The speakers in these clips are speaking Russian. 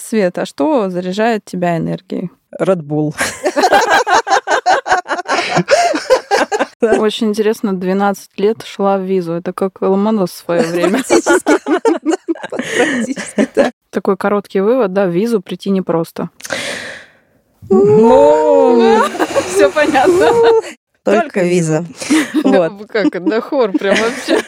Свет, а что заряжает тебя энергией? Red Bull. Очень интересно, 12 лет шла в визу. Это как Ломонос в свое время. Практически, да. Такой короткий вывод, да, в визу прийти непросто. Ну, Все понятно. Только виза. вот. Как это хор прям вообще.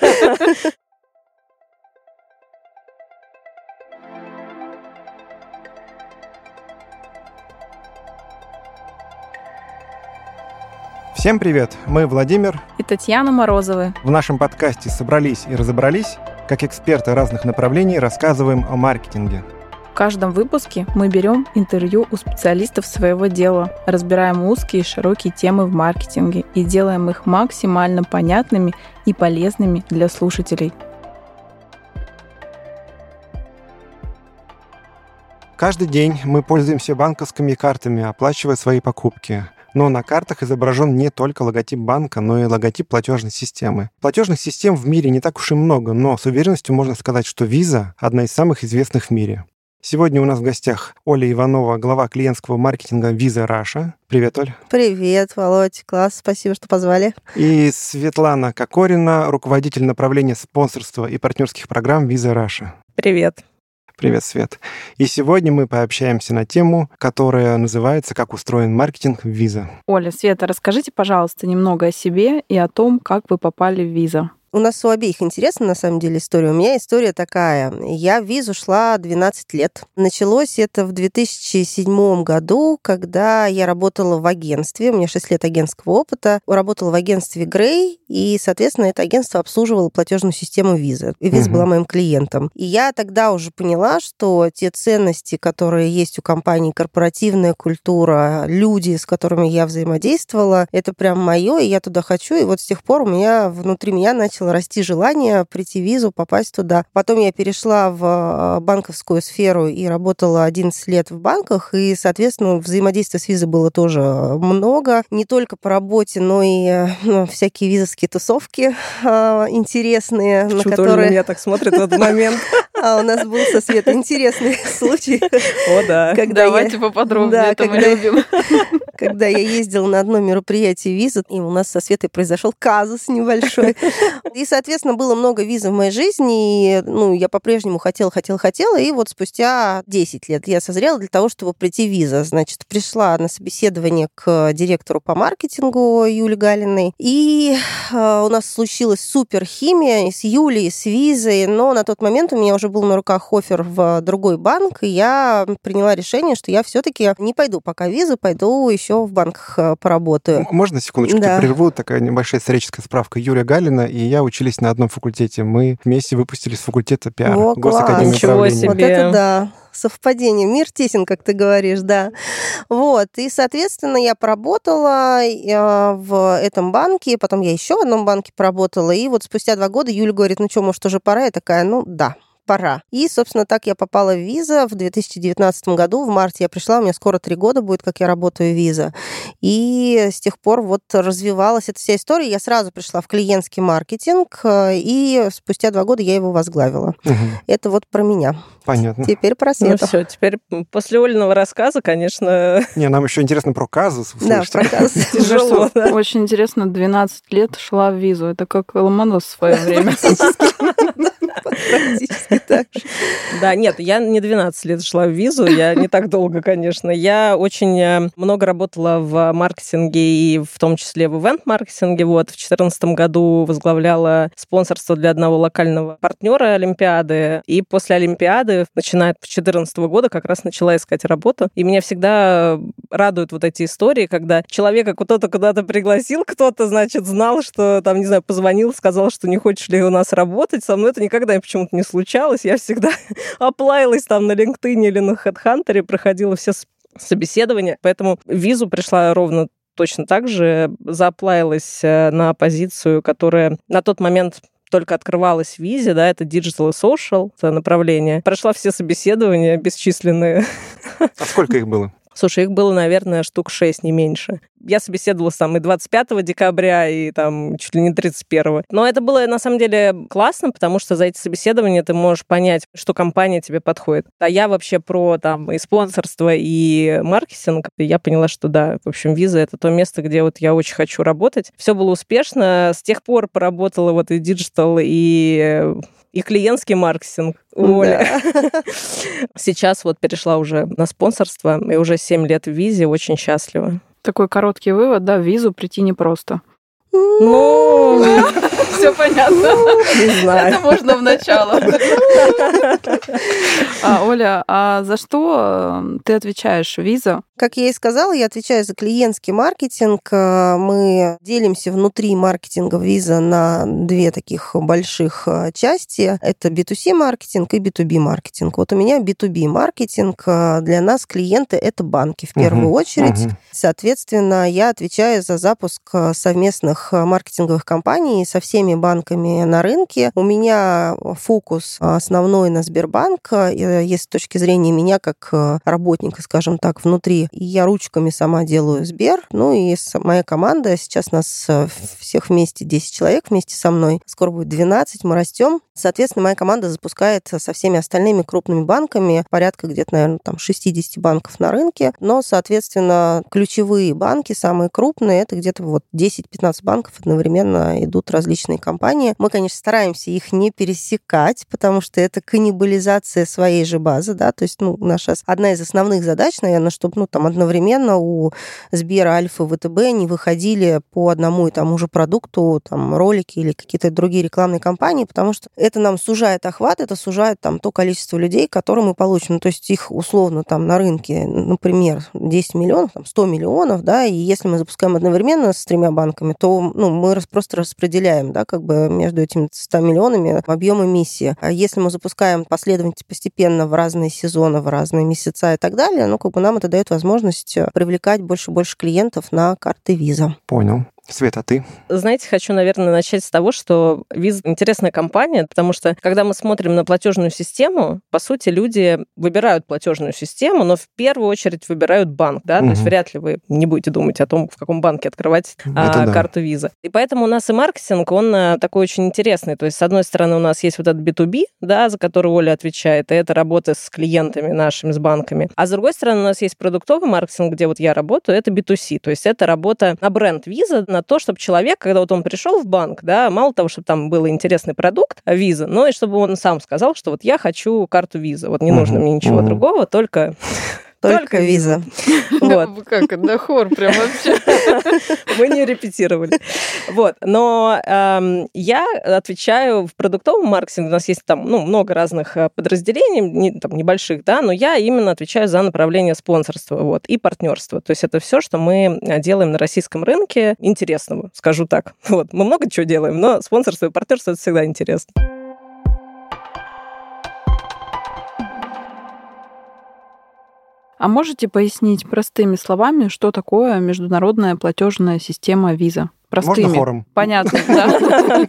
Всем привет! Мы Владимир. И Татьяна Морозовы. В нашем подкасте «Собрались и разобрались» как эксперты разных направлений рассказываем о маркетинге. В каждом выпуске мы берем интервью у специалистов своего дела, разбираем узкие и широкие темы в маркетинге и делаем их максимально понятными и полезными для слушателей. Каждый день мы пользуемся банковскими картами, оплачивая свои покупки. Но на картах изображен не только логотип банка, но и логотип платежной системы. Платежных систем в мире не так уж и много, но с уверенностью можно сказать, что Visa – одна из самых известных в мире. Сегодня у нас в гостях Оля Иванова, глава клиентского маркетинга Visa Russia. Привет, Оль. Привет, Володь. Класс, спасибо, что позвали. И Светлана Кокорина, руководитель направления спонсорства и партнерских программ Visa Russia. Привет. Привет, Свет. И сегодня мы пообщаемся на тему, которая называется «Как устроен маркетинг в Visa». Оля, Света, расскажите, пожалуйста, немного о себе и о том, как вы попали в Visa. У нас у обеих интересна, на самом деле, история. У меня история такая. Я в визу шла 12 лет. Началось это в 2007 году, когда я работала в агентстве. У меня 6 лет агентского опыта. Работала в агентстве Грей, и, соответственно, это агентство обслуживало платежную систему визы. И виза Мгм. была моим клиентом. И я тогда уже поняла, что те ценности, которые есть у компании, корпоративная культура, люди, с которыми я взаимодействовала, это прям мое, и я туда хочу. И вот с тех пор у меня внутри меня начало расти желание прийти в визу, попасть туда. Потом я перешла в э, банковскую сферу и работала 11 лет в банках, и, соответственно, взаимодействия с визой было тоже много. Не только по работе, но и э, ну, всякие визовские тусовки э, интересные, Оля на которые меня так смотрит в этот момент. А, у нас был со Светой интересный случай, О, да. когда я- Давайте поподробнее, Да, это мы когда- любим. когда я ездила на одно мероприятие виза, и у нас со Светой произошел казус небольшой. И, соответственно, было много виз в моей жизни, и ну, я по-прежнему хотела, хотела, хотела, и вот спустя 10 лет я созрела для того, чтобы прийти виза. Значит, пришла на собеседование к директору по маркетингу Юле Галиной, и э, у нас случилась супер химия с Юлей, с визой, но на тот момент у меня уже был на руках офер в другой банк, и я приняла решение, что я все-таки не пойду пока в визу, пойду еще в банках э, поработаю. Можно секундочку Да. прерву? Такая небольшая историческая справка. Юлия Галина и я учились на одном факультете. Мы вместе выпустились с факультета пиар О, класс. Ничего себе. Вот это да. Совпадение. Мир тесен, как ты говоришь, да. Вот. И, соответственно, я поработала э, в этом банке, потом я еще в одном банке поработала. И вот спустя два года Юля говорит, ну что, может, уже пора? Я такая, ну да, пора. И, собственно, так я попала в виза в 2019 году. В марте я пришла, у меня скоро три года будет, как я работаю в виза. И с тех пор вот развивалась эта вся история. Я сразу пришла в клиентский маркетинг, э, и спустя два года я его возглавила. Мгм. Это вот про меня. Понятно. Теперь про Ну Свету. все, теперь после Ольного рассказа, конечно, Не, нам еще интересно про казус да, про казус. тяжело. да. Очень интересно, 12 лет шла в визу. Это как Ломонос в свое время. Практически так же. Да, нет, я не 12 лет шла в визу, я не так долго, конечно. Я очень э, много работала в маркетинге и в том числе в ивент-маркетинге. Вот в 2014 году возглавляла спонсорство для одного локального партнера Олимпиады. И после Олимпиады, начиная с 2014 года, как раз начала искать работу. И меня всегда радуют вот эти истории, когда человека кто-то куда-то пригласил, кто-то, значит, знал, что там, не знаю, позвонил, сказал, что не хочешь ли у нас работать. Со мной это никогда почему-то не случалось. Я всегда оплавилась там на LinkedIn или на HeadHunter, проходила все собеседования. Поэтому визу пришла ровно точно так же, зааплавилась э, на позицию, которая на тот момент только открывалась визе, да, это digital и social это направление. Прошла все собеседования бесчисленные. А сколько их было? Слушай, их было, наверное, штук 6, не меньше. Я собеседовалась там и 25 декабря, и там чуть ли не 31. Но это было, на самом деле, классно, потому что за эти собеседования ты можешь понять, что компания тебе подходит. А я вообще про там и спонсорство, и маркетинг. И я поняла, что да, в общем, виза — это то место, где вот я очень хочу работать. Все было успешно. С тех пор поработала вот и digital, и и клиентский маркетинг у Оли. Да. Сейчас вот перешла уже на спонсорство, и уже 7 лет в визе, очень счастлива. Такой короткий вывод, да, в визу прийти непросто. Ну, все понятно. Не знаю. Это можно в начало. А, Оля, а за что э, ты отвечаешь виза? Как я и сказала, я отвечаю за клиентский маркетинг. Э, мы делимся внутри маркетинга виза на две таких больших э, части. Это B2C маркетинг и B2B маркетинг. Вот у меня B2B маркетинг. Для нас клиенты это банки в первую угу, очередь. Угу. Соответственно, я отвечаю за запуск совместных маркетинговых кампаний со всеми банками на рынке. У меня фокус основной на Сбербанк, если с точки зрения меня как работника, скажем так, внутри я ручками сама делаю Сбер. Ну и моя команда, сейчас нас э, всех вместе 10 человек вместе со мной. Скоро будет 12, мы растем. Соответственно, моя команда запускает со всеми остальными крупными банками, порядка где-то, наверное, там 60 банков на рынке. Но, соответственно, ключевые банки, самые крупные, это где-то вот 10-15 банков одновременно идут различные компании. Мы, конечно, стараемся их не пересекать, потому что это каннибализация своей же базы, да, то есть, ну, наша одна из основных задач, наверное, чтобы, ну, там, одновременно у Сбера, Альфа, ВТБ не выходили по одному и тому же продукту, там, ролики или какие-то другие рекламные кампании, потому что это нам сужает охват, это сужает там то количество людей, которые мы получим. Ну, то есть их условно там на рынке, например, 10 миллионов, там, 100 миллионов, да, и если мы запускаем одновременно с тремя банками, то ну, мы просто распределяем, да, как бы между этими 100 миллионами объем эмиссии. А если мы запускаем последовательно, постепенно в разные сезоны, в разные месяца и так далее, ну, как бы нам это дает возможность э, привлекать больше и больше клиентов на карты виза. Понял. Света, а ты? Знаете, хочу, наверное, начать с того, что Виз интересная компания, потому что когда мы смотрим на платежную систему, по сути, люди выбирают платежную систему, но в первую очередь выбирают банк, да, угу. то есть вряд ли вы не будете думать о том, в каком банке открывать а, да. карту Виза. И поэтому у нас и маркетинг, он а, такой очень интересный. То есть, с одной стороны, у нас есть вот этот B2B, да, за который Оля отвечает, и это работа с клиентами нашими, с банками. А с другой стороны, у нас есть продуктовый маркетинг, где вот я работаю, это B2C, то есть это работа на бренд Виза, на то, чтобы человек, когда вот он пришел в банк, да, мало того, чтобы там был интересный продукт, а, виза, но и чтобы он сам сказал, что вот я хочу карту виза, вот не нужно мне ничего другого, только только, виза. Вот. Как это, хор прям вообще. Мы не репетировали. Вот. Но эм, я отвечаю в продуктовом маркетинге. У нас есть там ну, много разных э, подразделений, не, там, небольших, да, но я именно отвечаю за направление спонсорства вот, и партнерства. То есть это все, что мы э, делаем на российском рынке интересного, скажу так. Вот. Мы много чего делаем, но спонсорство и партнерство это всегда интересно. А можете пояснить простыми словами, что такое международная платежная система виза? Простыми. Можно хором? Понятно, да.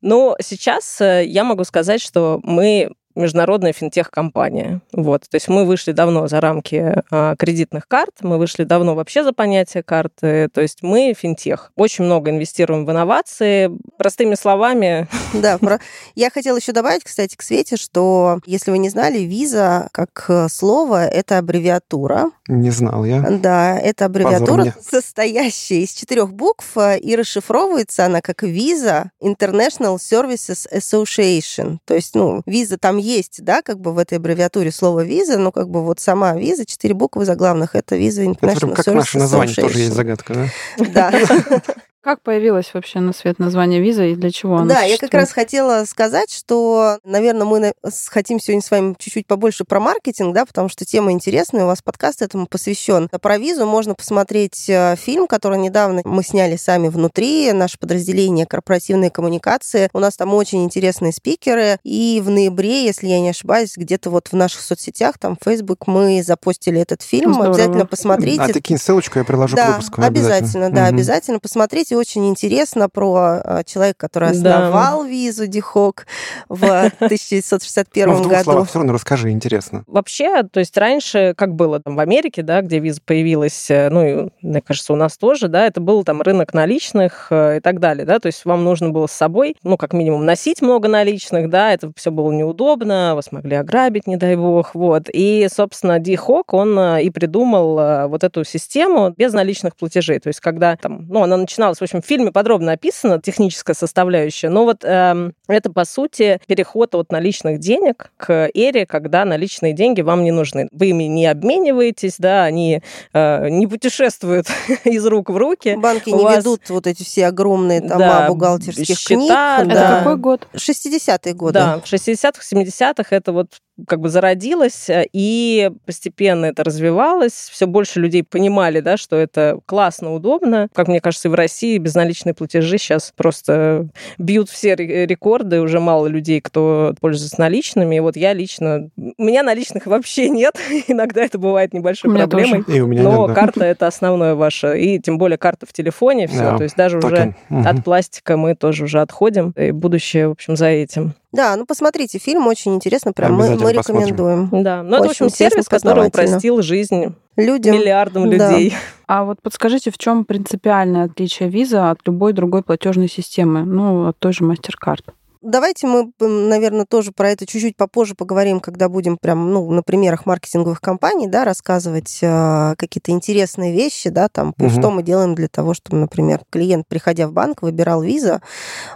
Ну, сейчас э, я могу сказать, что мы международная финтех-компания. Вот. То есть мы вышли давно за рамки а, кредитных карт, мы вышли давно вообще за понятие карты. То есть мы финтех. Очень много инвестируем в инновации. Простыми словами... Да, про... я хотела еще добавить, кстати, к Свете, что, если вы не знали, виза как э, слово — это аббревиатура. Не знал я. Да, это аббревиатура, состоящая из четырех букв, э, и расшифровывается она как виза International Services Association. То есть, ну, виза там есть, да, как бы в этой аббревиатуре слово виза, но как бы вот сама виза, четыре буквы заглавных, это виза International это как наше название тоже есть загадка, да? Да. Как появилось вообще на свет название виза и для чего оно Да, я как раз хотела сказать, что, наверное, мы хотим сегодня с вами чуть-чуть побольше про маркетинг, да, потому что тема интересная, у вас подкаст этому посвящен. Про визу можно посмотреть э, фильм, который недавно мы сняли сами внутри, наше подразделение корпоративной коммуникации. У нас там очень интересные спикеры, и в ноябре, если я не ошибаюсь, где-то вот в наших соцсетях, там, Facebook, мы запостили этот фильм. Здорово. Обязательно посмотрите. А ты кинь ссылочку, я приложу да, к выпуску. Обязательно, обязательно, да, угу. обязательно посмотрите посмотрите, очень интересно про э, человека, который основал да. визу Дихок в 1961 ну, в году. Словах, все равно расскажи, интересно. Вообще, то есть раньше, как было там в Америке, да, где виза появилась, э, ну, и, мне кажется, у нас тоже, да, это был там рынок наличных и так далее, да, то есть вам нужно было с собой, ну, как минимум, носить много наличных, да, это все было неудобно, вас могли ограбить, не дай бог, вот. И, собственно, Дихок, он и придумал вот эту систему без наличных платежей, то есть когда там, ну, она начиналась, в общем, в фильме подробно описана техническая составляющая, но вот э, это, по сути, переход от наличных денег к эре, когда наличные деньги вам не нужны. Вы ими не обмениваетесь, да, они э, не путешествуют из рук в руки. Банки не вас... ведут вот эти все огромные тома да, бухгалтерских счета, книг. Да. Это какой год? 60-е годы. Да, в 60-х, 70-х это вот как бы зародилось, э, и постепенно это развивалось. Все больше людей понимали, да, что это классно, удобно. Как мне кажется, и в России безналичные платежи сейчас просто бьют все рекорды. Уже мало людей, кто пользуется наличными. И вот я лично... У меня наличных вообще нет. Иногда это бывает небольшой проблемой. И у меня но нет, да. карта это основное ваше. И тем более карта в телефоне. Все. Да. То есть даже Токен. уже угу. от пластика мы тоже уже отходим. И будущее, в общем, за этим. Да, ну посмотрите, фильм очень интересно, прям мы, мы рекомендуем. Посмотрим. Да, ну это, в общем, сервис, который упростил жизнь Людям. миллиардам да. людей. А вот подскажите, в чем принципиальное отличие виза от любой другой платежной системы, ну, от той же MasterCard? Давайте мы, наверное, тоже про это чуть-чуть попозже поговорим, когда будем прям, ну, на примерах маркетинговых компаний, да, рассказывать э, какие-то интересные вещи, да, там, угу. что мы делаем для того, чтобы, например, клиент, приходя в банк, выбирал виза,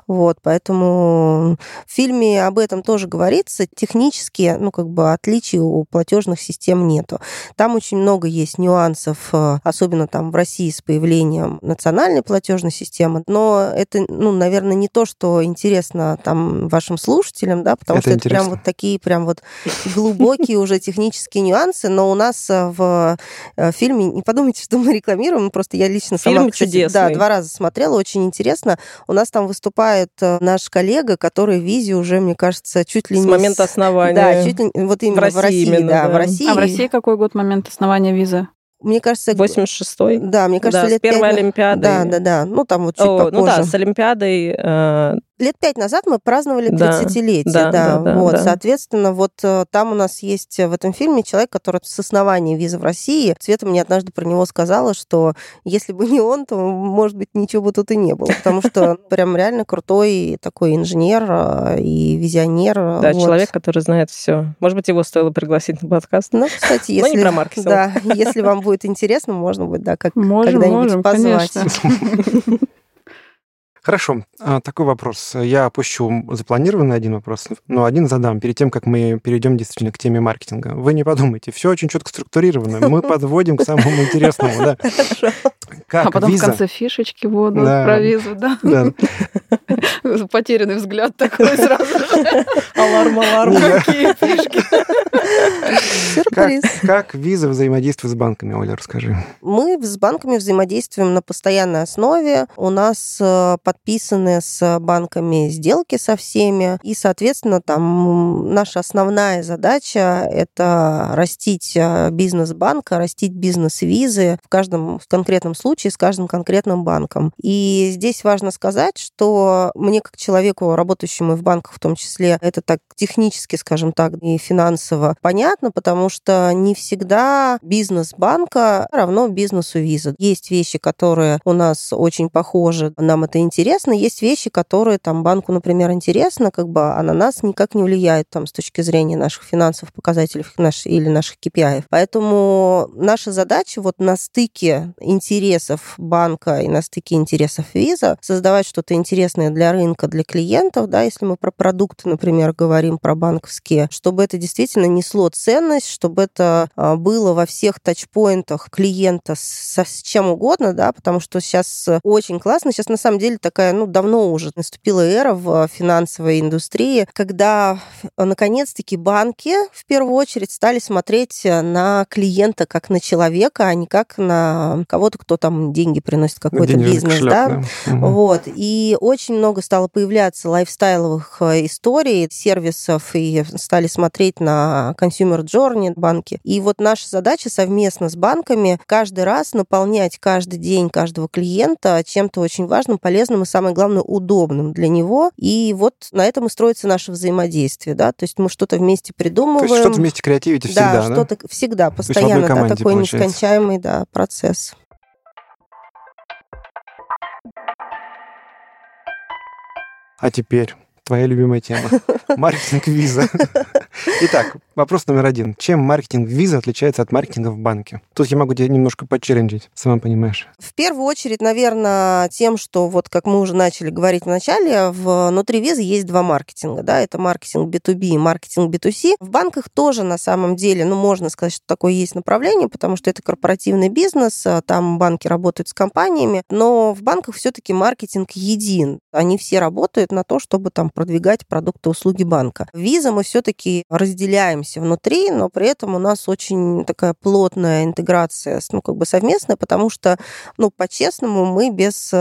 вот, поэтому в фильме об этом тоже говорится, технически, ну, как бы отличий у платежных систем нету. Там очень много есть нюансов, э, особенно там в России с появлением национальной платежной системы, но это, ну, наверное, не то, что интересно там там вашим слушателям, да, потому это что интересно. это прям вот такие прям вот глубокие уже технические нюансы, но у нас э, в э, фильме, не подумайте, что мы рекламируем, просто я лично сама, Фильм кстати, чудесный. да, два раза смотрела, очень интересно. У нас там выступает э, наш коллега, который в Визе уже, мне кажется, чуть ли с не... С момента основания. Да, чуть ли вот именно в России, в России именно, да, да, в России. А в России какой год момент основания визы? Мне кажется... 86-й? Да, мне кажется, да, лет с первой 5... Олимпиады. Да, да, да. Ну, там вот чуть О, попозже. Ну да, с Олимпиадой э, лет пять назад мы праздновали 30-летие, да, да, да, да, вот, да. соответственно, вот э, там у нас есть в этом фильме человек, который с основания визы в России. Света мне однажды про него сказала, что если бы не он, то, может быть, ничего бы тут и не было, потому что прям реально крутой такой инженер э, и визионер. Э, да, вот. человек, который знает все. Может быть, его стоило пригласить на подкаст. Ну, кстати, если... Но не про маркетинг. Да, если вам будет интересно, можно будет, да, как когда-нибудь позвать. Хорошо, а, такой вопрос. Я опущу запланированный один вопрос, но один задам перед тем, как мы перейдем действительно к теме маркетинга. Вы не подумайте, все очень четко структурировано. Мы подводим к самому интересному, да. Как а потом виза? в конце фишечки будут да. про визу, да? Да. Потерянный взгляд такой сразу же. Аларм, аларм, какие фишки. Сюрприз. Как, виза взаимодействует с банками, Оля, расскажи. Мы с банками взаимодействуем на постоянной основе. У нас э, подписаны с банками сделки со всеми. И, соответственно, там наша основная задача — это растить э, бизнес банка, растить бизнес визы в каждом конкретном случае с каждым конкретным банком. И здесь важно сказать, что мне как человеку, работающему в банках в том числе, это так технически, скажем так, и финансово понятно, потому что не всегда бизнес банка равно бизнесу виза. Есть вещи, которые у нас очень похожи, нам это интересно, есть вещи, которые там банку, например, интересно, как бы, а на нас никак не влияют там с точки зрения наших финансовых показателей наш, или наших KPI. Поэтому наша задача вот на стыке интересов банка и на стыке интересов виза создавать что-то интересное для рынка, для клиентов, да, если мы про продукты, например, говорим про банковские, чтобы это действительно не несло ценность, чтобы это а, было во всех тачпоинтах клиента со с чем угодно, да, потому что сейчас очень классно. Сейчас на самом деле такая, ну, давно уже наступила эра в финансовой индустрии, когда наконец-таки банки в первую очередь стали смотреть на клиента как на человека, а не как на кого-то, кто там деньги приносит какой-то бизнес, кошелек, да. да. Вот. И очень много стало появляться лайфстайловых э, историй, сервисов, и стали смотреть на consumer journey банки. И вот наша задача совместно с банками каждый раз наполнять каждый день каждого клиента чем-то очень важным, полезным и, самое главное, удобным для него. И вот на этом и строится наше взаимодействие, да, то есть мы что-то вместе придумываем. То есть что-то вместе креативите всегда, да? Да, что-то всегда, постоянно, да, такой получается. нескончаемый, да, процесс. А теперь твоя любимая тема. Маркетинг виза. Итак, вопрос номер один. Чем маркетинг виза отличается от маркетинга в банке? Тут я могу тебя немножко подчеренджить, сама понимаешь. В первую очередь, наверное, тем, что вот как мы уже начали говорить в начале, внутри визы есть два маркетинга. Да? Это маркетинг B2B и маркетинг B2C. В банках тоже на самом деле, ну, можно сказать, что такое есть направление, потому что это корпоративный бизнес, а там банки работают с компаниями, но в банках все-таки маркетинг един. Они все работают на то, чтобы там продвигать продукты, услуги банка. Виза мы все-таки разделяемся внутри, но при этом у нас очень такая плотная интеграция, ну, как бы совместная, потому что, ну, по-честному, мы без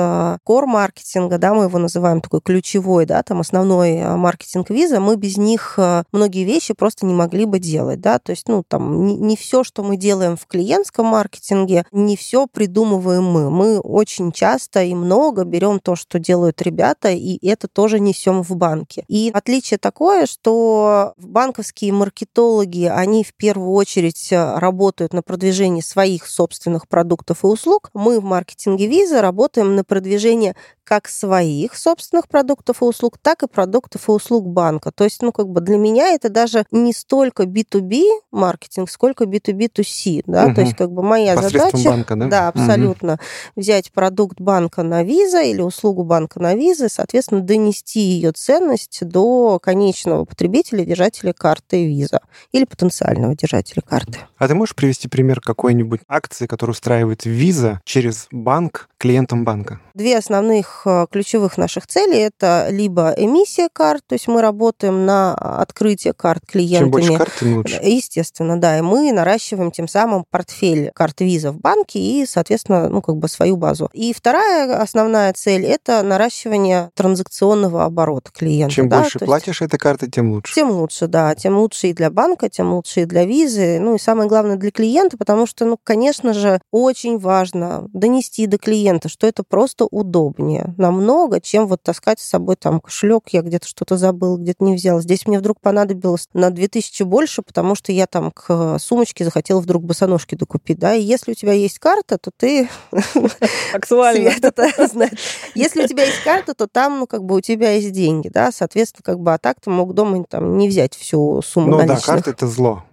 кор-маркетинга, да, мы его называем такой ключевой, да, там основной а, маркетинг виза, мы без них а, многие вещи просто не могли бы делать, да, то есть, ну, там, не, не все, что мы делаем в клиентском маркетинге, не все придумываем мы. Мы очень часто и много берем то, что делают ребята, и это тоже несем в банке. И отличие такое, что банковские маркетологи, они в первую очередь э, работают на продвижении своих собственных продуктов и услуг. Мы в маркетинге виза работаем на продвижение как своих собственных продуктов и услуг, так и продуктов и услуг банка. То есть, ну, как бы для меня это даже не столько B2B маркетинг, сколько B2B2C, да, угу. то есть, как бы моя задача... банка, да? Да, абсолютно. Угу. Взять продукт банка на виза или услугу банка на виза, соответственно, донести ее ценность до конечного потребителя, держателя карты виза или потенциального держателя карты. А ты можешь привести пример какой-нибудь акции, которую устраивает виза через банк клиентам банка? Две основных Э, ключевых наших целей это либо эмиссия карт, то есть мы работаем на открытие карт клиентами. Чем больше карт, тем лучше. Естественно, да, и мы наращиваем тем самым портфель карт виза в банке и, соответственно, ну, как бы свою базу. И вторая основная цель – это наращивание транзакционного оборота клиента. Чем да? больше то платишь есть... этой карты, тем лучше. Тем лучше, да. Тем лучше и для банка, тем лучше и для визы. Ну и самое главное для клиента, потому что, ну, конечно же, очень важно донести до клиента, что это просто удобнее намного, чем вот таскать с собой там кошелек, я где-то что-то забыл, где-то не взял. Здесь мне вдруг понадобилось на 2000 больше, потому что я там к сумочке захотела вдруг босоножки докупить, да, и если у тебя есть карта, то ты... Актуально. Если у тебя есть карта, то там, ну, как бы у тебя есть деньги, да, соответственно, как бы, а так ты мог дома там не взять всю сумму Ну да, карта — это зло.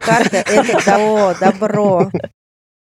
Карта — это добро.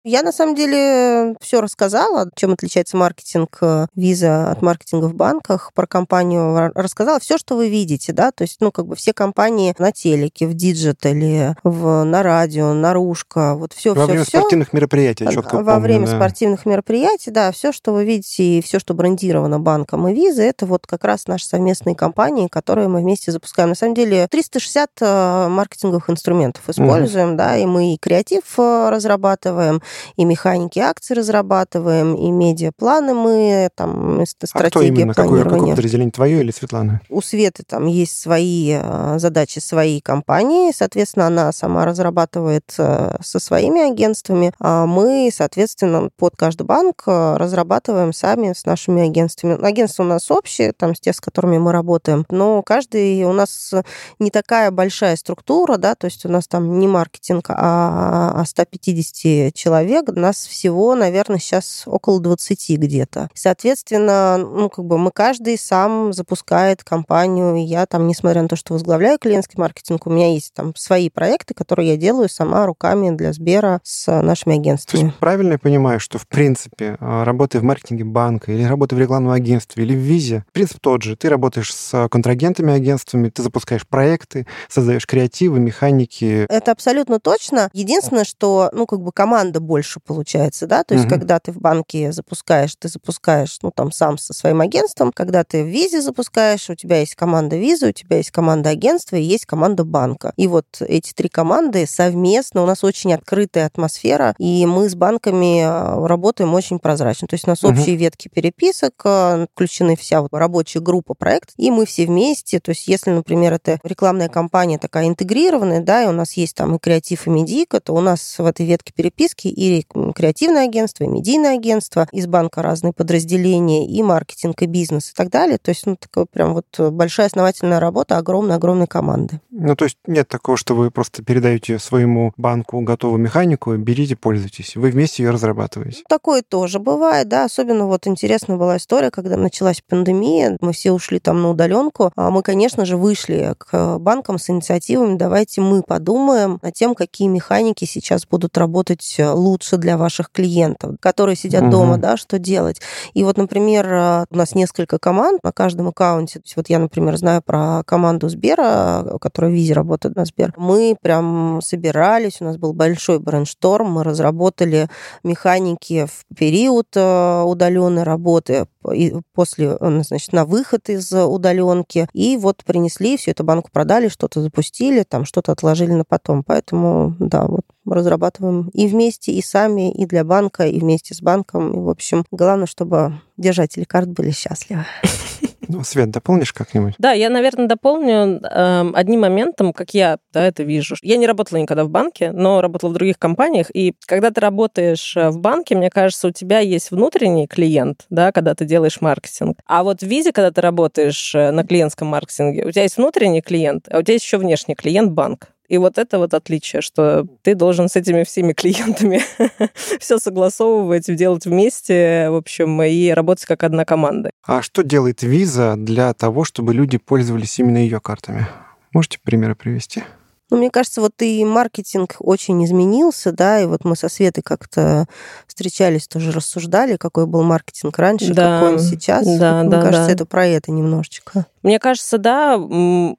Я на самом деле все рассказала, чем отличается маркетинг э, виза от маркетинга в банках, про компанию рассказала. Все, что вы видите, да, то есть, ну, как бы все компании на телеке, в диджитале, в, на радио, наружка, вот все, Во все, время все. спортивных мероприятий, четко Во помню, время да. спортивных мероприятий, да, все, что вы видите, и все, что брендировано банком и виза, это вот как раз наши совместные компании, которые мы вместе запускаем. На самом деле 360 э, маркетинговых инструментов используем, угу. да, и мы и креатив э, разрабатываем, и механики акций разрабатываем, и медиапланы мы, там, стратегия а кто именно? Какое, какое подразделение, твое или Светлана? У Светы там есть свои а, задачи, свои компании, соответственно, она сама разрабатывает а, со своими агентствами, а мы, соответственно, под каждый банк а, разрабатываем сами с нашими агентствами. Агентства у нас общие, там, с те, с которыми мы работаем, но каждый у нас не такая большая структура, да, то есть у нас там не маркетинг, а 150 человек, человек, нас всего, наверное, сейчас около 20 где-то. Соответственно, ну, как бы мы каждый сам запускает компанию. Я там, несмотря на то, что возглавляю клиентский маркетинг, у меня есть там свои проекты, которые я делаю сама руками для Сбера с нашими агентствами. То есть правильно я понимаю, что, в принципе, а, работая в маркетинге банка или работая в рекламном агентстве или в визе, принцип тот же. Ты работаешь с контрагентами, агентствами, ты запускаешь проекты, создаешь креативы, механики. Это абсолютно точно. Единственное, что, ну, как бы команда больше больше получается, да, то есть Мгм. когда ты в банке запускаешь, ты запускаешь, ну, там, сам со своим агентством, когда ты в визе запускаешь, у тебя есть команда визы, у тебя есть команда агентства и есть команда банка. И вот эти три команды совместно, у нас очень открытая атмосфера, и мы с банками а, работаем очень прозрачно. То есть у нас Мгм. общие ветки переписок, а, включены вся вот рабочая группа проект, и мы все вместе, то есть если, например, это рекламная кампания такая интегрированная, да, и у нас есть там и креатив, и медийка, то у нас в этой ветке переписки и креативное агентство, и медийное агентство, из банка разные подразделения, и маркетинг, и бизнес, и так далее. То есть, ну, такая прям вот большая основательная работа огромной-огромной команды. Ну, то есть нет такого, что вы просто передаете своему банку готовую механику, берите, пользуйтесь. Вы вместе ее разрабатываете. Такое тоже бывает, да. Особенно вот интересная была история, когда началась пандемия, мы все ушли там на удаленку. А мы, конечно же, вышли к банкам с инициативами. Давайте мы подумаем над тем, какие механики сейчас будут работать лучше для ваших клиентов, которые сидят Мгм. дома, да, что делать. И вот, например, а, у нас несколько команд на каждом аккаунте. То есть вот я, например, знаю про команду Сбера, которая в Визе работает на Сбер. Мы прям собирались, у нас был большой брейншторм, мы разработали механики в период удаленной работы, и после, э, значит, на выход из удаленки. И вот принесли, все это банку продали, что-то запустили, там что-то отложили на потом. Поэтому, да, вот разрабатываем и вместе, и сами, и для банка, и вместе с банком. И, в общем, главное, чтобы держатели карт были счастливы. Ну, Свет, дополнишь как-нибудь? Да, я, наверное, дополню э, одним моментом, как я да, это вижу. Я не работала никогда в банке, но работала в других компаниях. И когда ты работаешь э, в банке, мне кажется, у тебя есть внутренний клиент, да, когда ты делаешь маркетинг. А вот в Визе, когда ты работаешь э, на клиентском маркетинге, у тебя есть внутренний клиент, а у тебя есть еще внешний клиент банк. И вот это вот отличие, что ты должен с этими всеми клиентами все согласовывать, делать вместе, в общем, и работать как одна команда. А что делает виза для того, чтобы люди пользовались именно ее картами? Можете примеры привести? Ну, мне кажется, вот и маркетинг очень изменился, да, и вот мы со Светой как-то встречались, тоже рассуждали, какой был маркетинг раньше, Да, какой он сейчас. да, Вот, да, Мне кажется, да. это про это немножечко. Мне кажется, да,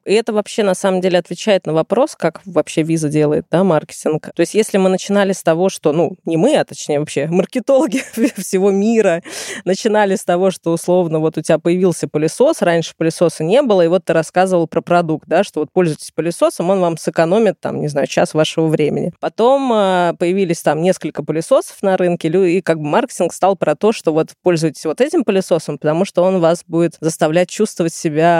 и это вообще на самом деле отвечает на вопрос, как вообще виза делает, да, маркетинг. То есть если мы начинали с того, что, ну, не мы, а точнее вообще маркетологи всего мира начинали с того, что условно вот у тебя появился пылесос, раньше пылесоса не было, и вот ты рассказывал про продукт, да, что вот пользуйтесь пылесосом, он вам сэкономит, там, не знаю, час вашего времени. Потом э, появились там несколько пылесосов на рынке, и как бы маркетинг стал про то, что вот пользуйтесь вот этим пылесосом, потому что он вас будет заставлять чувствовать себя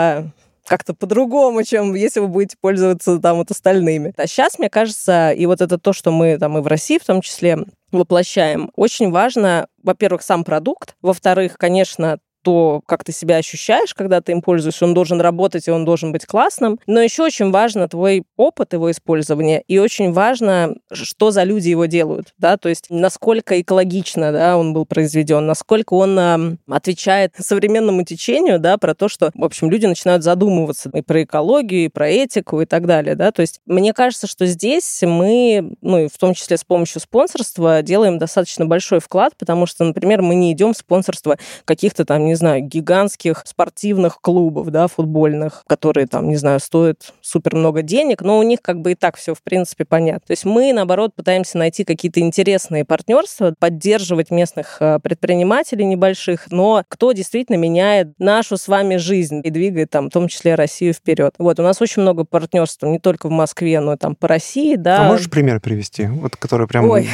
как-то по-другому, чем если вы будете пользоваться там вот остальными. А сейчас, мне кажется, и вот это то, что мы там и в России в том числе воплощаем, очень важно, во-первых, сам продукт, во-вторых, конечно, то, как ты себя ощущаешь, когда ты им пользуешься, он должен работать, и он должен быть классным. Но еще очень важно твой опыт его использования, и очень важно, что за люди его делают, да, то есть насколько экологично, да, он был произведен, насколько он а, отвечает современному течению, да, про то, что, в общем, люди начинают задумываться и про экологию, и про этику, и так далее, да, то есть мне кажется, что здесь мы, ну, и в том числе с помощью спонсорства делаем достаточно большой вклад, потому что, например, мы не идем в спонсорство каких-то там, не знаю, гигантских спортивных клубов, да, футбольных, которые там, не знаю, стоят супер много денег, но у них как бы и так все, в принципе, понятно. То есть мы, наоборот, пытаемся найти какие-то интересные партнерства, поддерживать местных э, предпринимателей небольших, но кто действительно меняет нашу с вами жизнь и двигает там, в том числе Россию вперед. Вот, у нас очень много партнерств не только в Москве, но и там по России, да. А можешь пример привести, вот который прям Ой.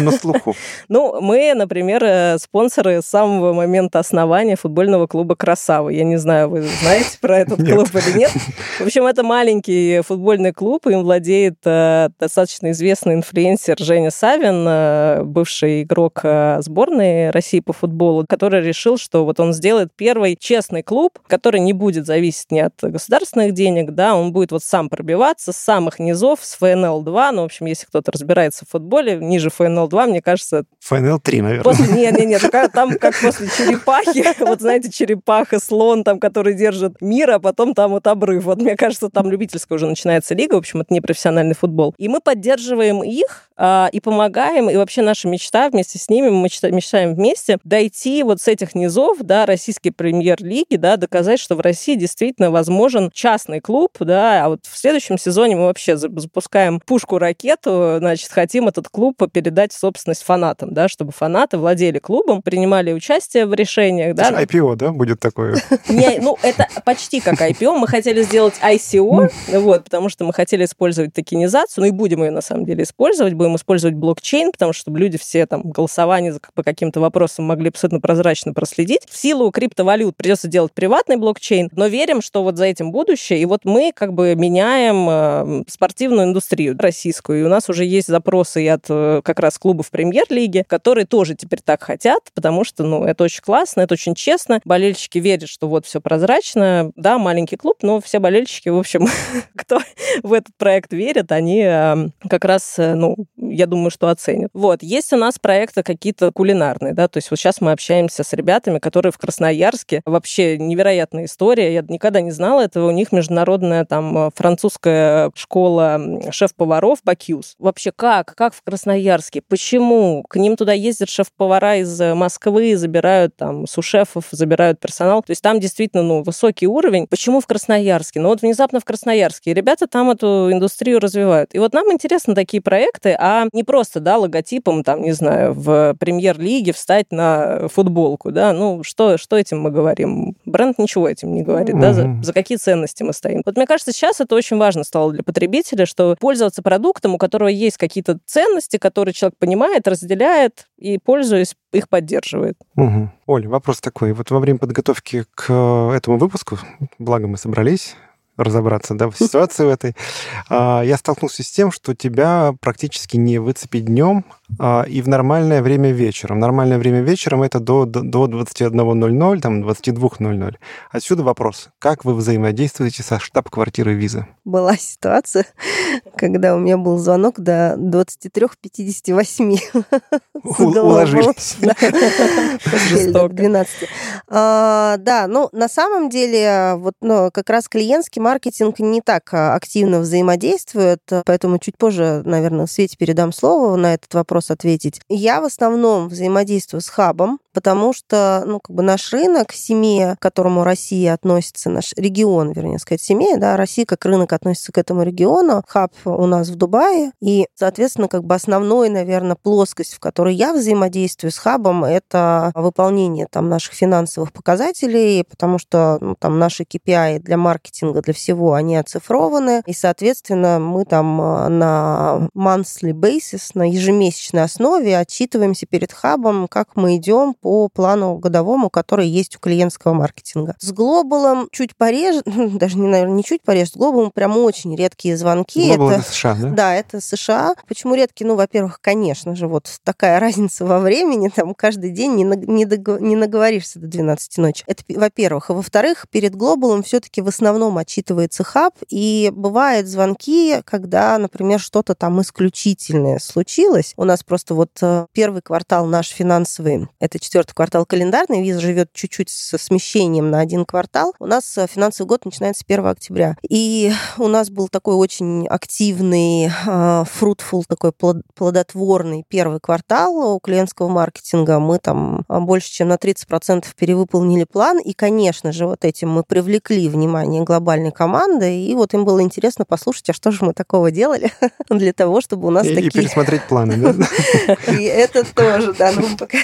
на слуху? Ну, мы, например, э, спонсоры с самого момента основания футбольного клуба «Красава». Я не знаю, вы знаете про этот клуб или нет. В общем, это маленький футбольный клуб, им владеет э, достаточно известный инфлюенсер Женя Савин, э, бывший игрок э, сборной России по футболу, который решил, что вот он сделает первый честный клуб, который не будет зависеть ни от государственных денег, да, он будет вот сам пробиваться с самых низов, с ФНЛ-2, ну, в общем, если кто-то разбирается в футболе, ниже ФНЛ-2, мне кажется, ФНЛ-3, наверное. После, нет, нет, нет, такая- там как после черепахи вот знаете, черепаха, слон там, который держит мир, а потом там вот обрыв. Вот мне кажется, там любительская уже начинается лига, в общем, это не профессиональный футбол. И мы поддерживаем их и помогаем, и вообще наша мечта вместе с ними, мы мечтаем вместе дойти вот с этих низов, да, российской премьер-лиги, да, доказать, что в России действительно возможен частный клуб, да, а вот в следующем сезоне мы вообще запускаем пушку-ракету, значит, хотим этот клуб передать в собственность фанатам, да, чтобы фанаты владели клубом, принимали участие в решениях, да. IPO, да, будет такое? Ну, это почти как IPO. Мы хотели сделать ICO, вот, потому что мы хотели использовать токенизацию, ну и будем ее на самом деле использовать, будем использовать блокчейн, потому что чтобы люди все там голосование по каким-то вопросам могли абсолютно прозрачно проследить. В силу криптовалют придется делать приватный блокчейн, но верим, что вот за этим будущее. И вот мы как бы меняем э, спортивную индустрию российскую. И у нас уже есть запросы и от э, как раз клубов премьер-лиги, которые тоже теперь так хотят, потому что, ну, это очень классно, это очень честно. Болельщики верят, что вот все прозрачно. Да, маленький клуб, но все болельщики, в общем, кто в этот проект верит, они э, как раз, ну, я думаю, что оценят. Вот, есть у нас проекты какие-то кулинарные, да, то есть вот сейчас мы общаемся с ребятами, которые в Красноярске. Вообще невероятная история, я никогда не знала этого. У них международная там французская школа шеф-поваров Бакюс. Вообще как? Как в Красноярске? Почему? К ним туда ездят шеф-повара из Москвы, забирают там сушефов, забирают персонал. То есть там действительно, ну, высокий уровень. Почему в Красноярске? Ну вот внезапно в Красноярске. И ребята там эту индустрию развивают. И вот нам интересны такие проекты, а не просто, да, логотипом, там, не знаю, в премьер-лиге встать на футболку, да, ну, что, что этим мы говорим? Бренд ничего этим не говорит, mm-hmm. да, за, за какие ценности мы стоим. Вот мне кажется, сейчас это очень важно стало для потребителя, что пользоваться продуктом, у которого есть какие-то ценности, которые человек понимает, разделяет и, пользуясь, их поддерживает. Угу. Оль, вопрос такой. Вот во время подготовки к этому выпуску, благо мы собрались, разобраться да, в ситуации в этой, а, я столкнулся с тем, что тебя практически не выцепить днем а, и в нормальное время вечером. Нормальное время вечером это до, до 21.00, там 22.00. Отсюда вопрос. Как вы взаимодействуете со штаб-квартирой визы? Была ситуация, когда у меня был звонок до 23.58. Уложились. Жестоко. 12. А, да, ну, на самом деле, вот ну, как раз клиентский маркетинг не так а, активно взаимодействует, поэтому чуть позже, наверное, Свете передам слово на этот вопрос ответить. Я в основном взаимодействую с хабом, потому что, ну, как бы наш рынок, семья, к которому Россия относится, наш регион, вернее сказать, семья, да, Россия как рынок относится к этому региону, хаб у нас в Дубае, и, соответственно, как бы основной, наверное, плоскость, в которой я взаимодействую с хабом, это выполнение там наших финансовых показателей, потому что ну, там наши KPI для маркетинга, для всего, они оцифрованы, и, соответственно, мы там э, на monthly basis, на ежемесячной основе отчитываемся перед хабом, как мы идем по плану годовому, который есть у клиентского маркетинга. С глобалом чуть пореже, даже, не, наверное, не чуть пореже, с глобалом прям очень редкие звонки. Это, это США, да? Да, это США. Почему редкие? Ну, во-первых, конечно же, вот такая разница во времени, там каждый день не, не, дог... не наговоришься до 12 ночи. Это, во-первых. А во-вторых, перед глобалом все-таки в основном отчитывается хаб, и бывают звонки, когда, например, что-то там исключительное случилось. У нас просто вот э, первый квартал наш финансовый, это четвертый квартал календарный, виза живет чуть-чуть со смещением на один квартал. У нас э, финансовый год начинается с 1 октября. И у нас был такой очень активный, фрутфул, такой плодотворный первый квартал у клиентского маркетинга. Мы там а, больше, чем на 30% перевыполнили план. И, конечно же, вот этим мы привлекли внимание глобальной команды. И вот им было интересно послушать, а что же мы такого делали для того, чтобы у нас и, такие... И пересмотреть планы, да? И это тоже, да, ну, пока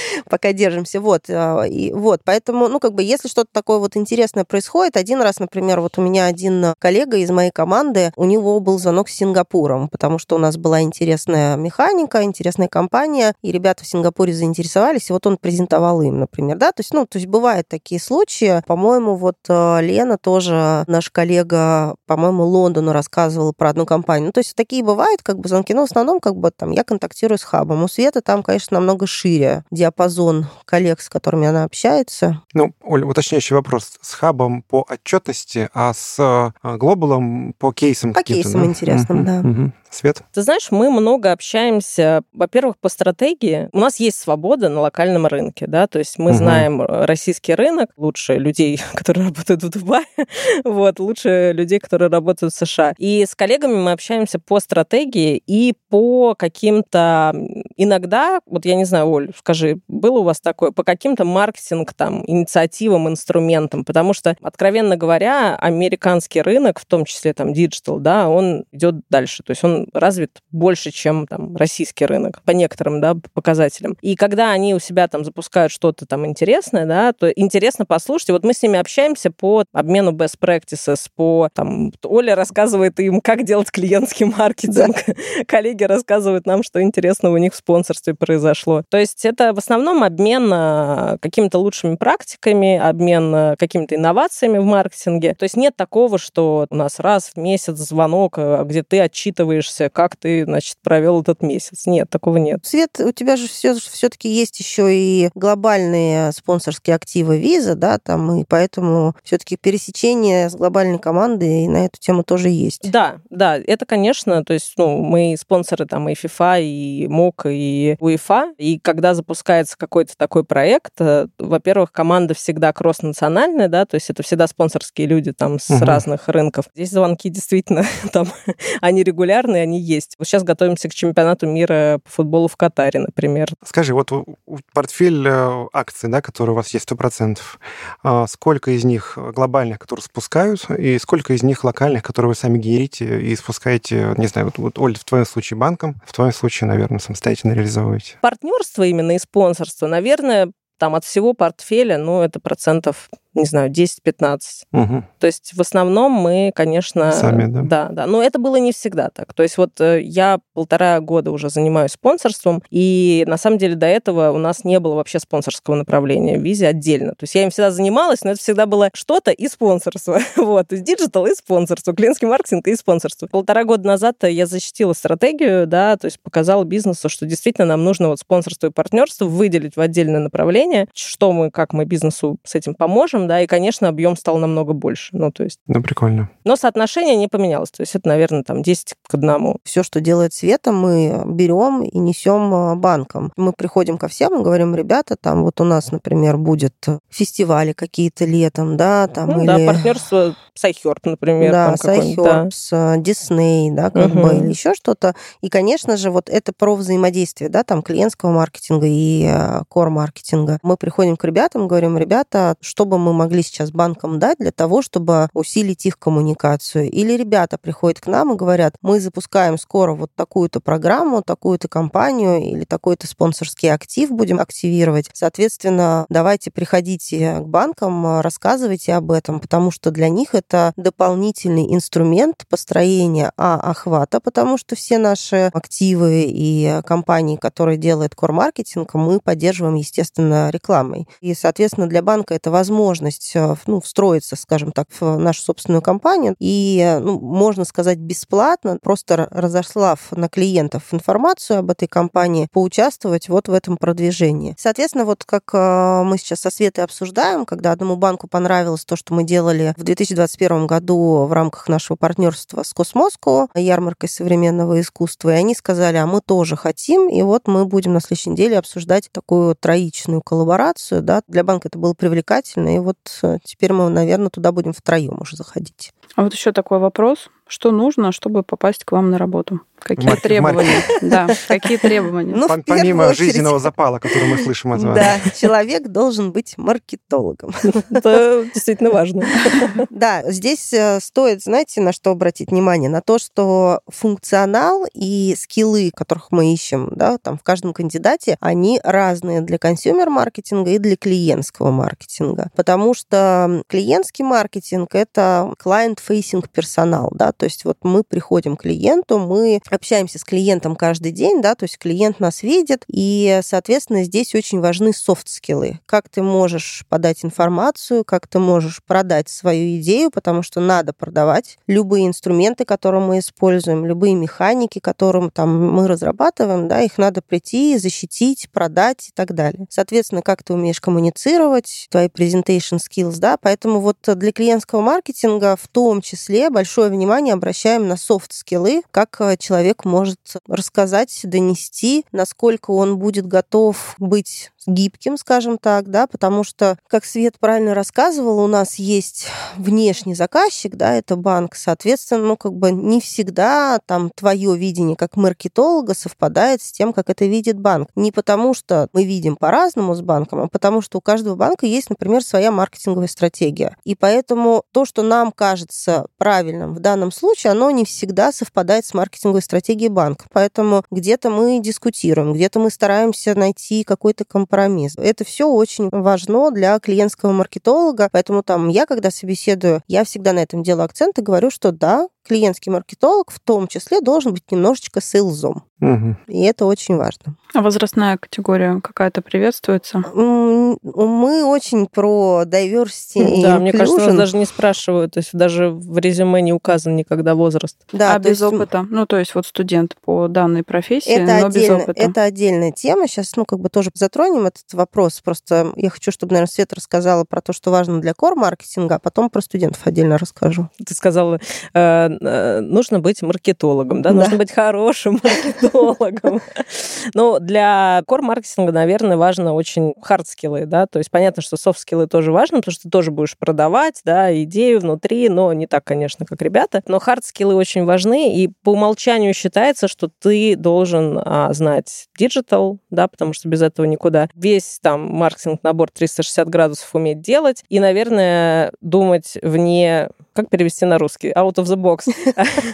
пока держимся. Вот, а, и вот, поэтому, ну, как бы, если что-то такое вот интересное происходит, один раз, например, вот у меня один коллега из моей команды, у него был звонок с Сингапуром, потому что у нас была интересная механика, интересная компания, и ребята в Сингапуре заинтересовались, и вот он презентовал им, например, да, то есть, ну, то есть бывают такие случаи. По-моему, вот а, Лена тоже, наш коллега, по-моему, Лондону рассказывала про одну компанию. Ну, то есть такие бывают, как бы, звонки, но в основном, как бы, там, я контактирую с хабом. У Света там, конечно, намного шире диапазон диапазон коллег, с которыми она общается. Ну, Оль, уточняющий вопрос. С хабом по отчетности, а с э, глобалом по кейсам По кейсам да? интересным, да. Угу. Свет? Ты знаешь, мы много общаемся, во-первых, по стратегии. У нас есть свобода на локальном рынке, да, то есть мы угу. знаем российский рынок, лучше людей, которые работают в Дубае, вот, лучше людей, которые работают в США. И с коллегами мы общаемся по стратегии и по каким-то иногда, вот я не знаю, Оль, скажи, было у вас такое, по каким-то маркетинг там инициативам, инструментам, потому что, откровенно говоря, американский рынок, в том числе там диджитал, да, он идет дальше, то есть он развит больше, чем там российский рынок по некоторым, да, показателям. И когда они у себя там запускают что-то там интересное, да, то интересно послушать. И вот мы с ними общаемся по обмену best practices, по там Оля рассказывает им, как делать клиентский маркетинг, да. коллеги рассказывают нам, что интересного у них в спонсорстве произошло. То есть это в основном обмен а, какими-то лучшими практиками, обмен а, какими-то инновациями в маркетинге. То есть нет такого, что у нас раз в месяц звонок, а, где ты отчитываешься, как ты, значит, провел этот месяц. Нет, такого нет. Свет, у тебя же все, все-таки есть еще и глобальные спонсорские активы виза, да, там, и поэтому все-таки пересечение с глобальной командой на эту тему тоже есть. Да, да, это, конечно, то есть, ну, мы спонсоры там и FIFA, и МОК, и УЕФА, и когда запускается какой-то такой проект, э, во-первых, команда всегда кросс-национальная, да, то есть это всегда спонсорские люди там с угу. разных рынков. Здесь звонки действительно там, они регулярные, они есть. Вот сейчас готовимся к чемпионату мира по футболу в Катаре, например. Скажи, вот портфель э, акций, да, который у вас есть 100%, а сколько из них глобальных, которые спускают, и сколько из них локальных, которые вы сами генерите и спускаете, не знаю, вот, вот Оль, в твоем случае банком, в твоем случае, наверное, самостоятельно реализовываете? Партнерство именно и спонсорство, наверное, там от всего портфеля, ну, это процентов не знаю, 10-15. Угу. То есть в основном мы, конечно... Сами, да? Да, да. Но это было не всегда так. То есть вот э, я полтора года уже занимаюсь спонсорством, и на самом деле до этого у нас не было вообще спонсорского направления в Визе отдельно. То есть я им всегда занималась, но это всегда было что-то и спонсорство. вот, то есть диджитал и спонсорство, клиентский маркетинг и спонсорство. Полтора года назад я защитила стратегию, да, то есть показала бизнесу, что действительно нам нужно вот спонсорство и партнерство выделить в отдельное направление, что мы, как мы бизнесу с этим поможем, меньшим, да, и, конечно, объем стал намного больше. Ну, то есть... Ну, прикольно. Но соотношение не поменялось. То есть это, наверное, там 10 к 1. Все, что делает Света, мы берем и несем а, банкам. Мы приходим ко всем и говорим, ребята, там вот у нас, например, будет фестивали какие-то летом, да, там ну, или... Да, партнерство с iHerb, например. Да, с iHerb, да. с Disney, да, как угу. бы, или еще что-то. И, конечно же, вот это про взаимодействие, да, там, клиентского маркетинга и кор-маркетинга. Мы приходим к ребятам, говорим, ребята, чтобы мы могли сейчас банкам дать для того, чтобы усилить их коммуникацию. Или ребята приходят к нам и говорят, мы запускаем скоро вот такую-то программу, такую-то компанию или такой-то спонсорский актив будем активировать. Соответственно, давайте приходите к банкам, рассказывайте об этом, потому что для них это дополнительный инструмент построения а, охвата, потому что все наши активы и компании, которые делают кор-маркетинг, мы поддерживаем, естественно, рекламой. И, соответственно, для банка это возможно возможность э, ну, встроиться, скажем так, в нашу собственную компанию и, ну, можно сказать, бесплатно, просто разослав на клиентов информацию об этой компании, поучаствовать вот в этом продвижении. Соответственно, вот как э, мы сейчас со Светой обсуждаем, когда одному банку понравилось то, что мы делали в 2021 году в рамках нашего партнерства с Космоско, ярмаркой современного искусства, и они сказали, а мы тоже хотим, и вот мы будем на следующей неделе обсуждать такую троичную коллаборацию, да, для банка это было привлекательно, и вот э, теперь мы, наверное, туда будем втроем уже заходить. А вот еще такой вопрос. Что нужно, чтобы попасть к вам на работу? Какие Марк, требования? Да, какие требования? Ну, Помимо очередь... жизненного запала, который мы слышим от вас. Да, человек должен быть маркетологом. Это действительно важно. Да, здесь э, стоит, знаете, на что обратить внимание? На то, что функционал и скиллы, которых мы ищем, да, там в каждом кандидате, они разные для консюмер-маркетинга и для клиентского маркетинга. Потому что клиентский маркетинг — это client-facing персонал, да, То есть вот мы приходим к клиенту, мы общаемся с клиентом каждый день, да, то есть клиент нас видит, и, соответственно, здесь очень важны софт-скиллы. Как ты можешь подать информацию, как ты можешь продать свою идею, потому что надо продавать любые инструменты, которые мы используем, любые механики, которым там мы разрабатываем, да, их надо прийти, защитить, продать и так далее. Соответственно, как ты умеешь коммуницировать, твои presentation skills, да, поэтому вот для клиентского маркетинга в том числе большое внимание обращаем на софт-скиллы, как э, человек может рассказать, донести, насколько он будет готов быть гибким, скажем так, да, потому что, как Свет правильно рассказывал, у нас есть внешний заказчик, да, это банк, соответственно, ну, как бы не всегда там твое видение как маркетолога совпадает с тем, как это видит банк. Не потому, что мы видим по-разному с банком, а потому, что у каждого банка есть, например, своя маркетинговая стратегия. И поэтому то, что нам кажется правильным в данном случае, оно не всегда совпадает с маркетинговой стратегией банка. Поэтому где-то мы дискутируем, где-то мы стараемся найти какой-то компромисс компромисс. Это все очень важно для клиентского маркетолога, поэтому там я, когда собеседую, я всегда на этом делаю акцент и говорю, что да, клиентский маркетолог в том числе должен быть немножечко сейлзом. Угу. И это очень важно. А возрастная категория какая-то приветствуется? Мы очень про diversity Да, мне кажется, нас даже не спрашивают, то есть даже в резюме не указан никогда возраст. Да, а без есть... опыта? Ну, то есть вот студент по данной профессии, это но отдельно, без опыта. Это отдельная тема. Сейчас, ну, как бы тоже затронем этот вопрос. Просто я хочу, чтобы, наверное, Света рассказала про то, что важно для кор-маркетинга, а потом про студентов отдельно расскажу. Ты сказала, э, нужно быть маркетологом, да? да? Нужно быть хорошим маркетологом. Но для core-маркетинга, наверное, важно очень хард-скиллы, да, то есть понятно, что софт-скиллы тоже важны, потому что ты тоже будешь продавать, да, идею внутри, но не так, конечно, как ребята. Но хард-скиллы очень важны, и по умолчанию считается, что ты должен а, знать диджитал, да, потому что без этого никуда. Весь там маркетинг-набор 360 градусов уметь делать, и, наверное, думать вне как перевести на русский? Out of the box.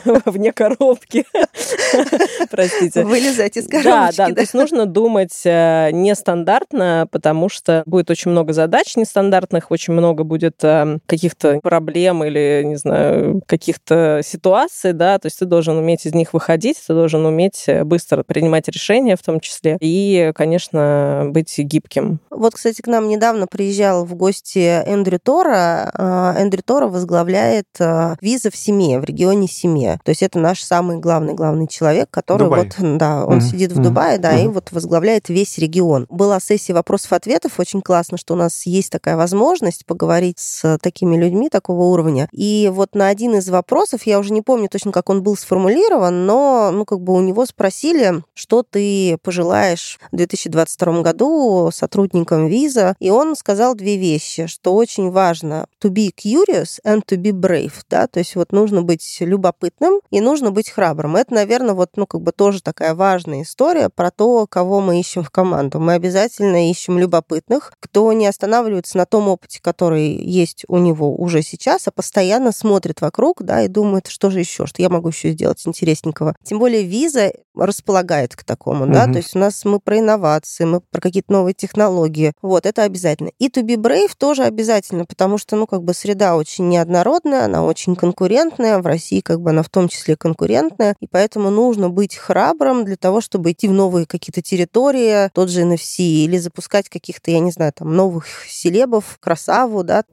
Вне коробки. Простите. Вылезать из коробки. Да, да. То есть нужно думать э, нестандартно, потому что будет очень много задач нестандартных, очень много будет э, каких-то проблем или, не знаю, каких-то ситуаций, да, то есть ты должен уметь из них выходить, ты должен уметь э, быстро принимать решения в том числе и, конечно, быть гибким. Вот, кстати, к нам недавно приезжал в гости Эндрю Тора. Эндрю Тора возглавляет возглавляет э, виза в семье, в регионе семье. То есть это наш самый главный главный человек, который Дубай. вот, да, он mm-hmm. сидит в Дубае, да, mm-hmm. и вот возглавляет весь регион. Была сессия вопросов-ответов, очень классно, что у нас есть такая возможность поговорить с такими людьми такого уровня. И вот на один из вопросов, я уже не помню точно, как он был сформулирован, но, ну, как бы у него спросили, что ты пожелаешь в 2022 году сотрудникам виза, и он сказал две вещи, что очень важно to be curious and to be brave, да, то есть вот нужно быть любопытным и нужно быть храбрым. Это, наверное, вот, ну, как бы тоже такая важная история про то, кого мы ищем в команду. Мы обязательно ищем любопытных, кто не останавливается на том опыте, который есть у него уже сейчас, а постоянно смотрит вокруг, да, и думает, что же еще, что я могу еще сделать интересненького. Тем более виза располагает к такому, угу. да, то есть у нас мы про инновации, мы про какие-то новые технологии. Вот, это обязательно. И to be brave тоже обязательно, потому что, ну, как бы среда очень неоднородная, модная, она очень конкурентная, в России как бы она в том числе конкурентная, и поэтому нужно быть храбрым для того, чтобы идти в новые какие-то территории, тот же NFC, или запускать каких-то, я не знаю, там, новых селебов, красаву, да,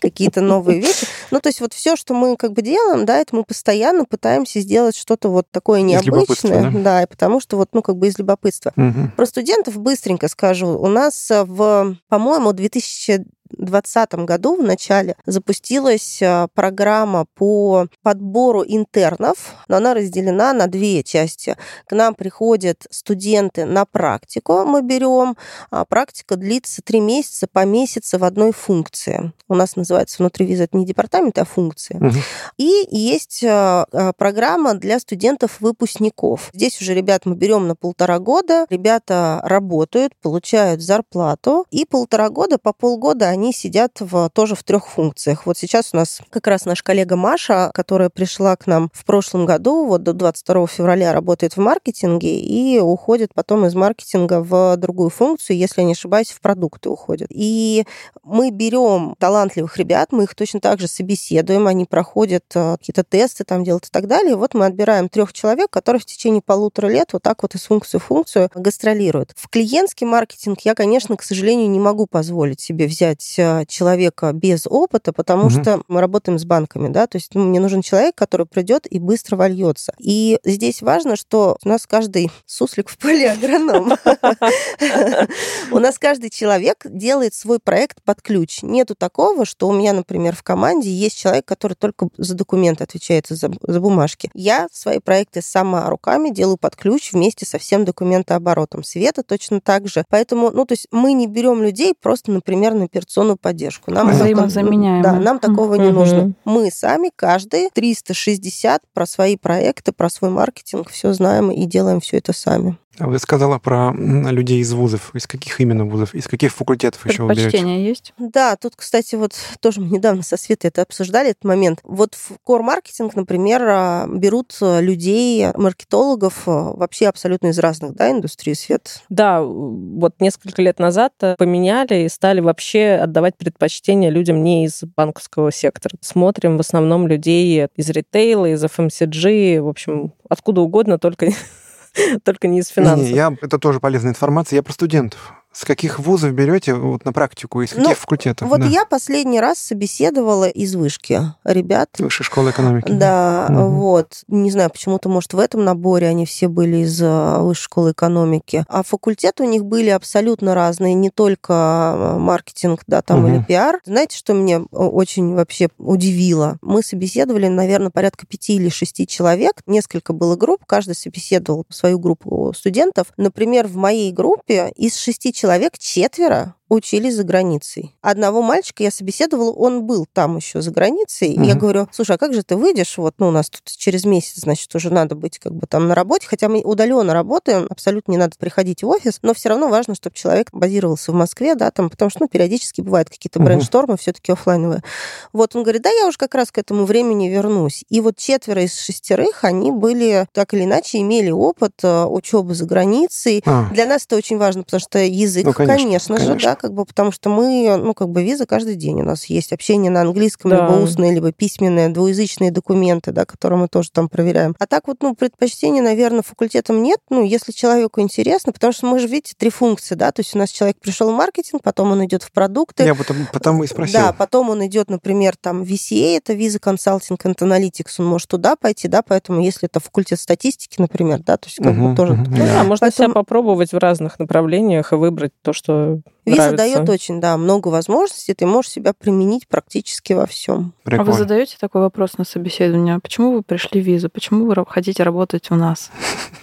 какие-то новые вещи. Ну, то есть вот все, что мы как бы делаем, да, это мы постоянно пытаемся сделать что-то вот такое необычное. Да? да, и потому что вот, ну, как бы из любопытства. Угу. Про студентов быстренько скажу. У нас в, по-моему, 2000 2020 году в начале запустилась а, программа по подбору интернов, но она разделена на две части. К нам приходят студенты на практику, мы берем. А практика длится три месяца по месяцу в одной функции. У нас называется внутри виза это не департамент, а функции. Угу. И есть а, программа для студентов-выпускников. Здесь уже ребят мы берем на полтора года. Ребята работают, получают зарплату, и полтора года по полгода они сидят в, тоже в трех функциях. Вот сейчас у нас как раз наш коллега Маша, которая пришла к нам в прошлом году, вот до 22 февраля работает в маркетинге и уходит потом из маркетинга в другую функцию, если не ошибаюсь, в продукты уходит. И мы берем талантливых ребят, мы их точно так же собеседуем, они проходят э, какие-то тесты там делают и так далее. Вот мы отбираем трех человек, которые в течение полутора лет вот так вот из функции в функцию гастролируют. В клиентский маркетинг я, конечно, к сожалению, не могу позволить себе взять человека без опыта, потому угу. что мы работаем с банками, да, то есть ну, мне нужен человек, который придет и быстро вольется. И здесь важно, что у нас каждый суслик в поле агроном. У нас каждый человек делает свой проект под ключ. Нету такого, что у меня, например, в команде есть человек, который только за документы отвечает, за, за бумажки. Я свои проекты сама руками делаю под ключ вместе со всем документооборотом. Света точно так же. Поэтому, ну, то есть мы не берем людей просто, например, на операционную поддержку. Нам Взаимозаменяемо. Да, нам такого не нужно. Мы сами каждый 360 про свои проекты, про свой маркетинг все знаем и делаем все это сами. Вы сказала про людей из вузов. Из каких именно вузов? Из каких факультетов еще вы берете? есть? Да, тут, кстати, вот тоже мы недавно со Светой это обсуждали, этот момент. Вот в core-маркетинг, например, а, берут людей, маркетологов а, вообще абсолютно из разных да, индустрий, Свет? Да, вот несколько лет назад э, поменяли и стали вообще отдавать предпочтение людям не из банковского сектора. Смотрим в основном людей из ритейла, из FMCG, в общем, откуда угодно, только только не из финансов. Не, я, это тоже полезная информация. Я про студентов. С каких вузов берете вот на практику, из каких ну, факультетов? Вот да. я последний раз собеседовала из вышки ребят. Высшей школы экономики. Да, угу. вот. Не знаю, почему-то, может, в этом наборе они все были из а, высшей школы экономики. А факультеты у них были абсолютно разные, не только а, маркетинг, да, там угу. или пиар. Знаете, что мне очень вообще удивило? Мы собеседовали, наверное, порядка пяти или шести человек. Несколько было групп, каждый собеседовал свою группу студентов. Например, в моей группе из шести человек человек четверо учились за границей. Одного мальчика я собеседовала, он был там еще за границей. Угу. Я говорю, слушай, а как же ты выйдешь? Вот, ну, у нас тут через месяц, значит, уже надо быть как бы там на работе. Хотя мы удаленно работаем, абсолютно не надо приходить в офис, но все равно важно, чтобы человек базировался в Москве, да, там, потому что, ну, периодически бывают какие-то угу. брейнштормы все-таки офлайновые. Вот он говорит, да, я уже как раз к этому времени вернусь. И вот четверо из шестерых, они были так или иначе имели опыт э, учебы за границей. А. Для нас это очень важно, потому что язык, ну, конечно, конечно, конечно. же, да, как бы, потому что мы, ну, как бы виза каждый день у нас есть. Общение на английском, да. либо устное, либо письменное, двуязычные документы, да, которые мы тоже там проверяем. А так вот, ну, предпочтения, наверное, факультетом нет, ну, если человеку интересно, потому что мы же, видите, три функции, да, то есть у нас человек пришел в маркетинг, потом он идет в продукты. Я потом, потом и спросил. Да, потом он идет, например, там, VCA, это виза консалтинг and analytics, он может туда пойти, да, поэтому если это факультет статистики, например, да, то есть как угу, бы тоже... Угу, да, можно поэтому... себя попробовать в разных направлениях и выбрать то, что Виза нравится. дает очень, да, много возможностей, ты можешь себя применить практически во всем. Прикольно. А вы задаете такой вопрос на собеседование? Почему вы пришли в визу? Почему вы хотите работать у нас?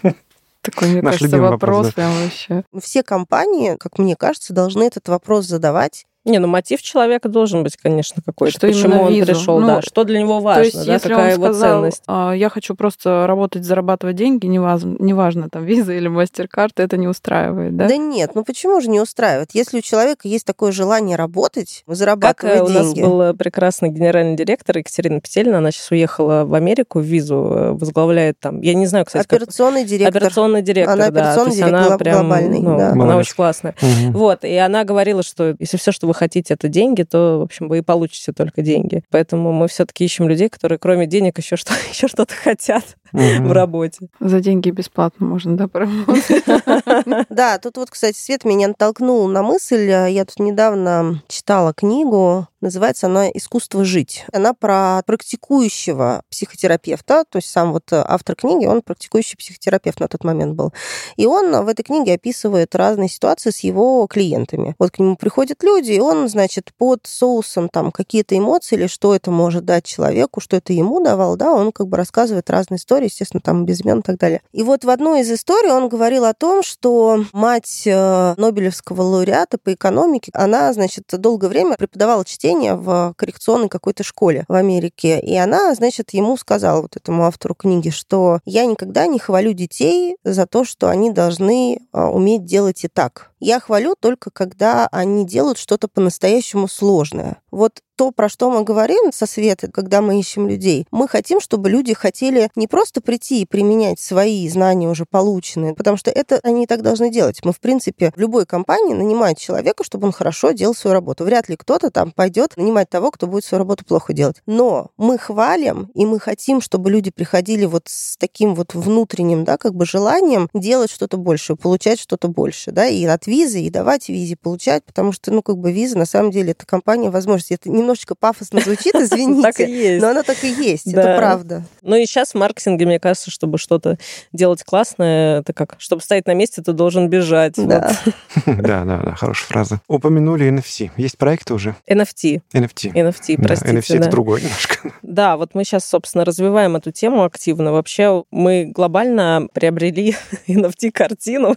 Такой, мне Наш кажется, вопрос, вопрос прям вообще. Все компании, как мне кажется, должны этот вопрос задавать не, ну мотив человека должен быть, конечно, какой-то. Что Почему он визу? пришел, ну, да, что для него важно, то есть, да, какая его сказал, ценность. А, я хочу просто работать, зарабатывать деньги, неважно, неважно там виза или мастер-карта, это не устраивает, да? Да нет, ну почему же не устраивает? Если у человека есть такое желание работать, зарабатывать как деньги. у нас был прекрасный генеральный директор Екатерина Петельна, она сейчас уехала в Америку, в визу э, возглавляет там, я не знаю, кстати, операционный как... директор. Операционный директор, она да. Операционный директор она прям, глобальный, ну, да. Она очень классная. Угу. Вот, и она говорила, что если все, что вы хотите, это деньги, то, в общем, вы и получите только деньги. Поэтому мы все-таки ищем людей, которые кроме денег еще, что, еще что-то хотят в работе. За деньги бесплатно можно, да, поработать? Да, тут вот, кстати, Свет меня натолкнул на мысль. Я тут недавно читала книгу Называется она «Искусство жить». Она про практикующего психотерапевта, то есть сам вот автор книги, он практикующий психотерапевт на тот момент был. И он в этой книге описывает разные ситуации с его клиентами. Вот к нему приходят люди, и он, значит, под соусом там какие-то эмоции или что это может дать человеку, что это ему давал, да, он как бы рассказывает разные истории, естественно, там без имен и так далее. И вот в одной из историй он говорил о том, что мать э, Нобелевского лауреата по экономике, она, значит, долгое время преподавала чтение в коррекционной какой-то школе в Америке. И она, значит, ему сказала, вот этому автору книги, что я никогда не хвалю детей за то, что они должны а, уметь делать и так. Я хвалю только, когда они делают что-то по-настоящему сложное. Вот то, про что мы говорим со Светой, когда мы ищем людей, мы хотим, чтобы люди хотели не просто прийти и применять свои знания уже полученные, потому что это они и так должны делать. Мы, в принципе, в любой компании нанимают человека, чтобы он хорошо делал свою работу. Вряд ли кто-то там пойдет нанимать того, кто будет свою работу плохо делать. Но мы хвалим, и мы хотим, чтобы люди приходили вот с таким вот внутренним, да, как бы желанием делать что-то больше, получать что-то больше, да, и от визы, и давать визе, получать, потому что, ну, как бы виза, на самом деле, это компания возможности. Это немножечко пафосно звучит, извините. Но оно так и есть, это правда. Ну и сейчас в маркетинге, мне кажется, чтобы что-то делать классное, это как, чтобы стоять на месте, ты должен бежать. Да. Да, да, хорошая фраза. Упомянули NFC. Есть проекты уже? NFT. NFT. NFT, простите. NFC это другой немножко. Да, вот мы сейчас, собственно, развиваем эту тему активно. Вообще мы глобально приобрели NFT-картину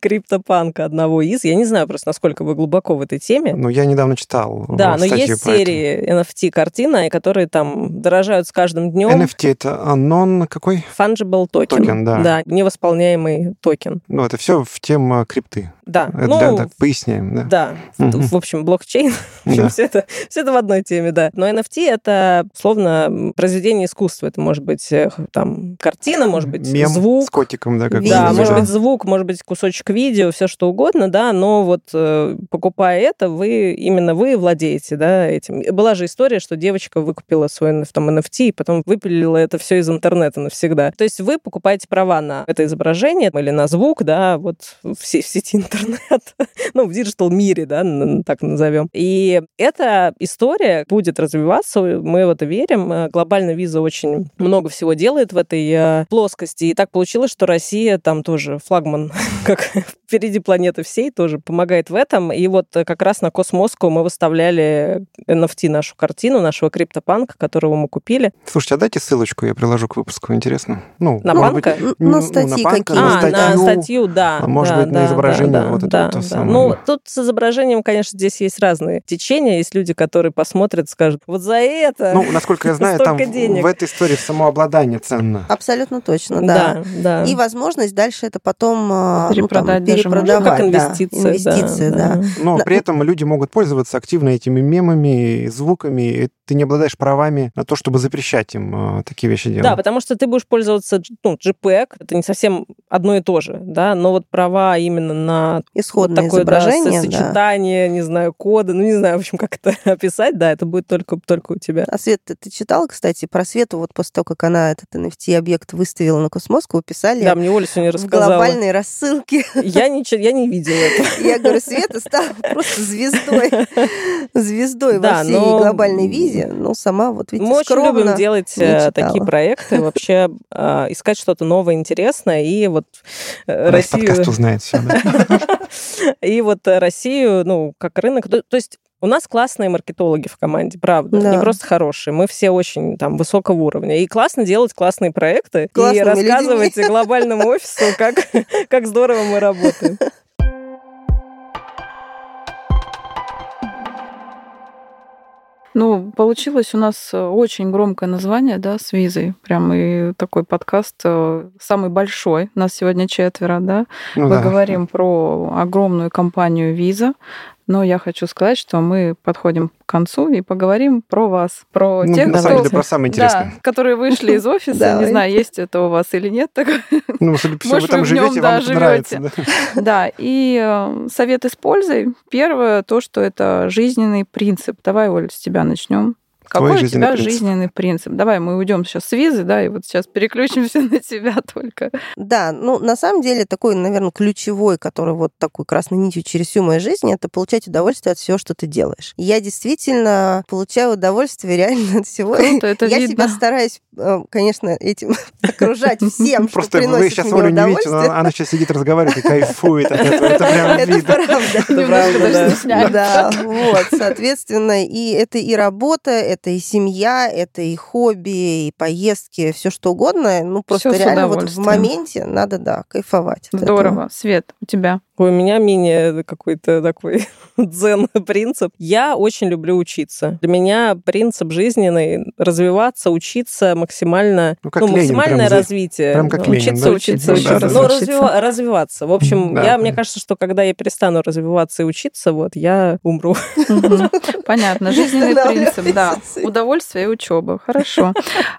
криптопанка одного из. Я не знаю просто, насколько вы глубоко в этой теме. Ну, я недавно читал Да, э, но статью есть про это. серии NFT-картины, которые там дорожают с каждым днем. NFT это а, non какой? Fungible token. Токен, да. Да, невосполняемый токен. Ну, это все в тему крипты. Да. Это ну, да, так, поясняем, да. Да, Мгм. в общем, блокчейн, в общем, Да. все, это, все это в одной теме, да. Но NFT — это, словно, произведение искусства. Это может быть э, там картина, может быть Мем звук. с котиком, да, как. Да, может быть звук, может быть кусочек видео, все что угодно, да, но вот э, покупая это, вы именно вы владеете, да, этим. Была же история, что девочка выкупила свой там, NFT и потом выпилила это все из интернета навсегда. То есть вы покупаете права на это изображение или на звук, да, вот в, се- в сети интернет, ну, в диджитал мире, да, так назовем. И эта история будет развиваться, мы в это верим. Э, Глобально виза очень много всего делает в этой э, плоскости. И так получилось, что Россия там тоже флагман, как впереди планеты всей, тоже помогает в этом. И вот э, как раз на Cosmoscow мы выставляли NFT нашу картину, нашего криптопанка, которого мы купили. Слушайте, а дайте ссылочку, я приложу к выпуску, интересно. Ну, На банка? быть, Н- ну, на статьи банка, какие? на а, на статью. статью, да. а может да, быть, на да, изображение да, вот это да, вот то да. самое. Ну, тут с изображением, конечно, здесь есть разные течения. Есть люди, которые посмотрят, скажут, вот за это... Ну, насколько я знаю, там денег. в этой истории самообладание ценно. Абсолютно точно, да. да, да. И возможность дальше это потом а, ну, там, Перепродавать. как да. инвестиция. да, Инвестиция, да. Но На- при этом люди могут пользоваться активно этими мемами, звуками, ты не обладаешь правами на то, чтобы запрещать им э, такие вещи делать. Да, потому что ты будешь пользоваться ну, JPEG, это не совсем одно и то же, да, но вот права именно на Исходное такое да, изображение, да. сочетание, не знаю, кода, ну не знаю, в общем, как это описать, да, это будет только, только у тебя. А Свет, ты, ты читала, кстати, про Свету, вот после того, как она этот NFT-объект выставила на Космоску, писали Да, мне Оля сегодня в рассказала. глобальной рассылке. Я, ничего, я не видела этого. Я говорю, Света стала просто звездой. Звездой Да, во всей но- глобальной визе. Ну, сама вот, видите, Мы очень скромно. любим делать э, такие проекты, вообще э, искать что-то новое, интересное, и вот э, Россию... подкаст узнает все. И вот Россию, ну, как рынок... То, есть у нас классные маркетологи в команде, правда. Да. Не просто хорошие. Мы все очень там высокого уровня. И классно делать классные проекты и Классными рассказывать людьми. глобальному офису, как, как здорово мы работаем. Ну, получилось у нас э, очень громкое название, да, с визой. Прям и такой подкаст э, самый большой. Нас сегодня четверо, да. Ну Мы да. говорим про огромную компанию Виза. Но я хочу сказать, что мы подходим к концу и поговорим про вас, про Ну, тех, на самом кто- деле, про самое да, интересное. которые вышли из офиса. Не знаю, есть это у вас или нет. Ну, судя по всему, вы Может, там вы в нём, живете, да, вам нравится. да. Да, и э, советы с пользой. Первое, то, что это жизненный принцип. Давай, Оль, с тебя начнем. Твой Какой у жизненный тебя принцип. жизненный принцип? Давай мы уйдем сейчас с визы, да, и вот сейчас переключимся на тебя только. Да, ну, на самом деле, такой, наверное, ключевой, который вот такой красной нитью через всю мою жизнь, это получать удовольствие от всего, что ты делаешь. Я действительно получаю удовольствие реально от всего. Круто, это Я видно. себя стараюсь, э, конечно, этим окружать всем, что Просто вы приносит сейчас мне Олю не видите, но она сейчас сидит, разговаривает и кайфует от этого. Это прям Это видно. правда. Это Немножко правда, даже стесняюсь. Да, вот, соответственно, и это и работа, это и семья, это и хобби, и поездки, все что угодно. Ну, просто Всё реально вот в моменте надо, да, кайфовать. Здорово. Свет, у тебя? У меня менее какой-то такой дзенный принцип. Я очень люблю учиться. Для меня принцип жизненный развиваться, учиться максимально, Ну, как Ленин, максимальное прям развитие. прям как Ленин, учиться, да? учиться, Ну, учиться. да, Но развиваться. развива- развиваться. В общем, Да. я, мне кажется, что когда я перестану развиваться и учиться, вот я умру. Понятно. Жизненный принцип, да. Удовольствие и учеба. Хорошо.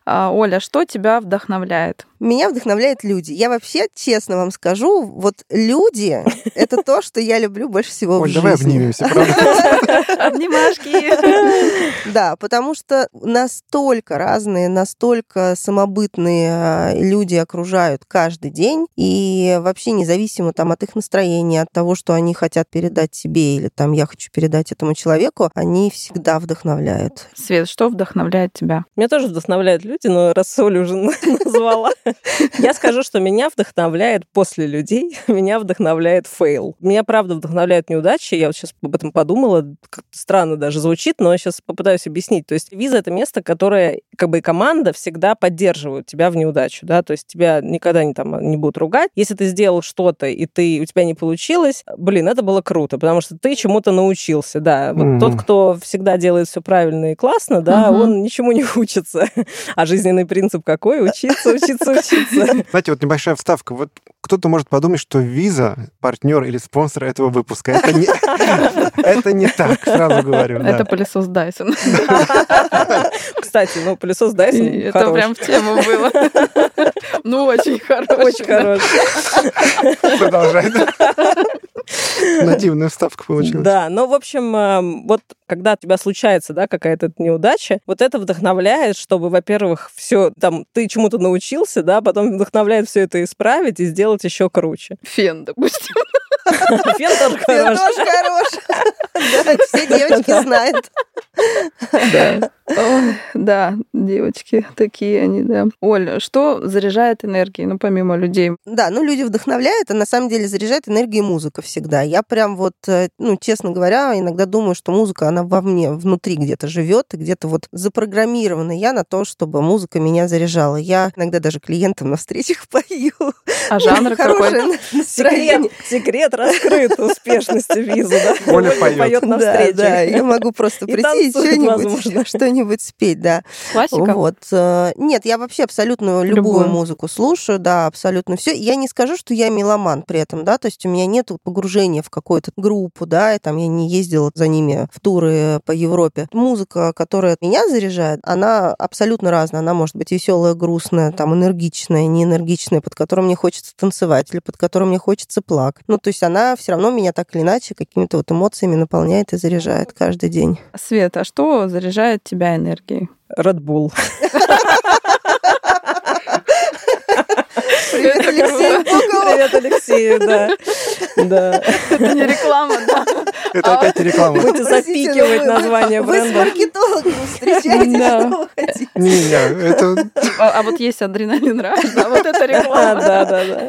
А, Оля, что тебя вдохновляет? Меня вдохновляют люди. Я вообще, честно вам скажу, вот люди — это то, что я люблю больше всего в жизни. давай обнимемся, правда? Обнимашки. Да, потому что настолько разные, настолько самобытные а, люди окружают каждый день, и вообще независимо там от их настроения, от того, что они хотят передать себе или там я хочу передать этому человеку, они всегда вдохновляют. Свет, что вдохновляет тебя? Меня тоже вдохновляют люди, но раз Оля уже назвала, я скажу, что меня вдохновляет после людей, меня вдохновляет fail. Меня, правда, вдохновляют неудачи. Я вот сейчас об этом подумала, странно даже звучит, но я сейчас попытаюсь объяснить. То есть виза — это место, которое, как бы и команда всегда поддерживают тебя в неудачу, да, то есть тебя никогда не, там, не будут ругать. Если ты сделал что-то, и ты, у тебя не получилось, блин, это было круто, потому что ты чему-то научился, да. Вот Мгм. тот, кто всегда делает все правильно и классно, да, Мгм. он ничему не учится. А жизненный принцип какой? Учиться, учиться, учиться. Знаете, вот небольшая вставка. Вот кто-то может подумать, что Виза партнер или спонсор этого выпуска. Это не, это не так, сразу говорю. да. Это пылесос Dyson. Кстати, ну, пылесос Dyson И Это прям в тему было. Ну, очень хороший. Очень хорош. Продолжай. Нативная вставка получилась. Да, но, в общем, эм, вот когда у тебя случается, да, какая-то неудача, вот это вдохновляет, чтобы, во-первых, все там, ты чему-то научился, да, потом вдохновляет все это исправить и сделать еще круче. Фен, допустим. Фен тоже хорош. тоже хорош. Да, все девочки знают. Да. Да, девочки, такие они, да. Оль, что заряжает энергией, ну, помимо людей? Да, ну люди вдохновляют, а на самом деле заряжает энергией музыка всегда. Я прям вот, э, ну, честно говоря, иногда думаю, что музыка, она во мне, внутри где-то живет, и где-то вот запрограммирована я на то, чтобы музыка меня заряжала. Я иногда даже клиентам на встречах пою. А жанр какой? Секрет. Секрет раскрыт успешности визы, да? Оля поёт. на Да, встрече. да, я могу просто И прийти и что-нибудь, что-нибудь спеть, да. Классика? Вот. э, Нет, я вообще абсолютно любую Любую. музыку слушаю, да, абсолютно все. Я не скажу, что я меломан при этом, да, то есть у меня нет погружения в какую-то группу, да, и там я не ездила за ними в туры по Европе. Музыка, которая меня заряжает, она абсолютно разная. Она может быть веселая, грустная, там, энергичная, неэнергичная, под которой мне хочется танцевать или под которой мне хочется плакать. Ну, то есть она все равно меня так или иначе какими-то вот эмоциями наполняет и заряжает каждый день. Свет, а что заряжает тебя энергией? Red Bull. Привет, Алексей! Привет, Алексею, да. Да. Это не реклама, да? Это опять реклама. Будете запикивать название Вы с бренда. маркетологом встречаетесь, Да. что вы хотите? Не-не, это... А, а вот есть адреналин раш, да, вот это А, реклама. да, да, да.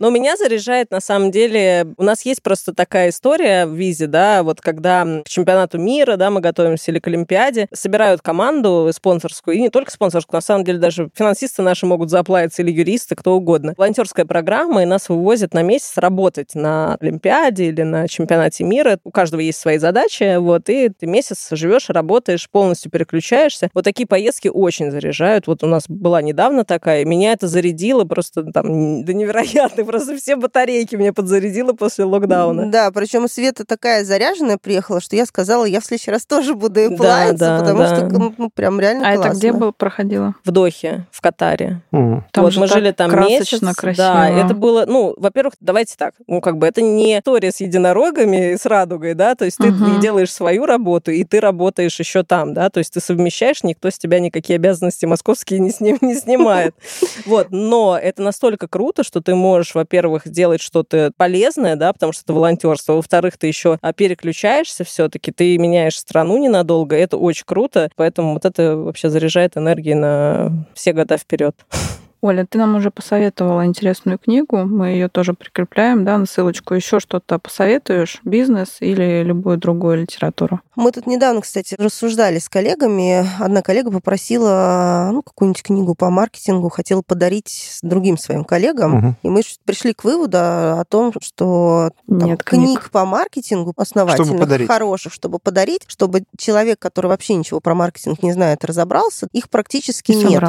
Но меня заряжает, на самом деле, у нас есть просто такая история в визе, да, вот когда к чемпионату мира, да, мы готовимся или к Олимпиаде, собирают команду спонсорскую, и не только спонсорскую, на самом деле даже финансисты наши могут заплатиться или юристы, кто угодно. Волонтерская программа, и нас вывозят на месяц работать на Олимпиаде или на чемпионате мира. У каждого есть свои задачи, вот, и ты месяц живешь, работаешь, полностью переключаешься. Вот такие поездки очень заряжают. Вот у нас была недавно такая, меня это зарядило просто там до невероятно, просто все батарейки мне подзарядило после локдауна. Да, причем Света такая заряженная приехала, что я сказала, я в следующий раз тоже буду и Да, плавиться, да, потому да. что ну, ну, прям реально А классно. это где было, проходило? В Дохе, в Катаре. М. Там вот мы жили там красочно, месяц. красиво. Да, это было, ну, во-первых, давайте так, ну, как бы это не история с единорогами и с радугой, да, то есть ты и делаешь свою работу, и ты работаешь еще там, да, то есть ты совмещаешь, никто с тебя никакие обязанности московские не, сни- не снимает. Вот, но это настолько круто, что ты можешь, во-первых, делать что-то полезное, да, потому что это волонтерство, во-вторых, ты еще а, переключаешься все-таки, ты меняешь страну ненадолго, это очень круто, поэтому вот это вообще заряжает энергией на все года вперед. Оля, ты нам уже посоветовала интересную книгу, мы ее тоже прикрепляем, да, на ссылочку. Еще что-то посоветуешь? Бизнес или любую другую литературу? Мы тут недавно, кстати, рассуждали с коллегами. Одна коллега попросила ну, какую-нибудь книгу по маркетингу, хотела подарить другим своим коллегам. Угу. И мы пришли к выводу о том, что там, Нет, книг. книг по маркетингу основательных, чтобы хороших, чтобы подарить, чтобы человек, который вообще ничего про маркетинг не знает, разобрался, их практически нет.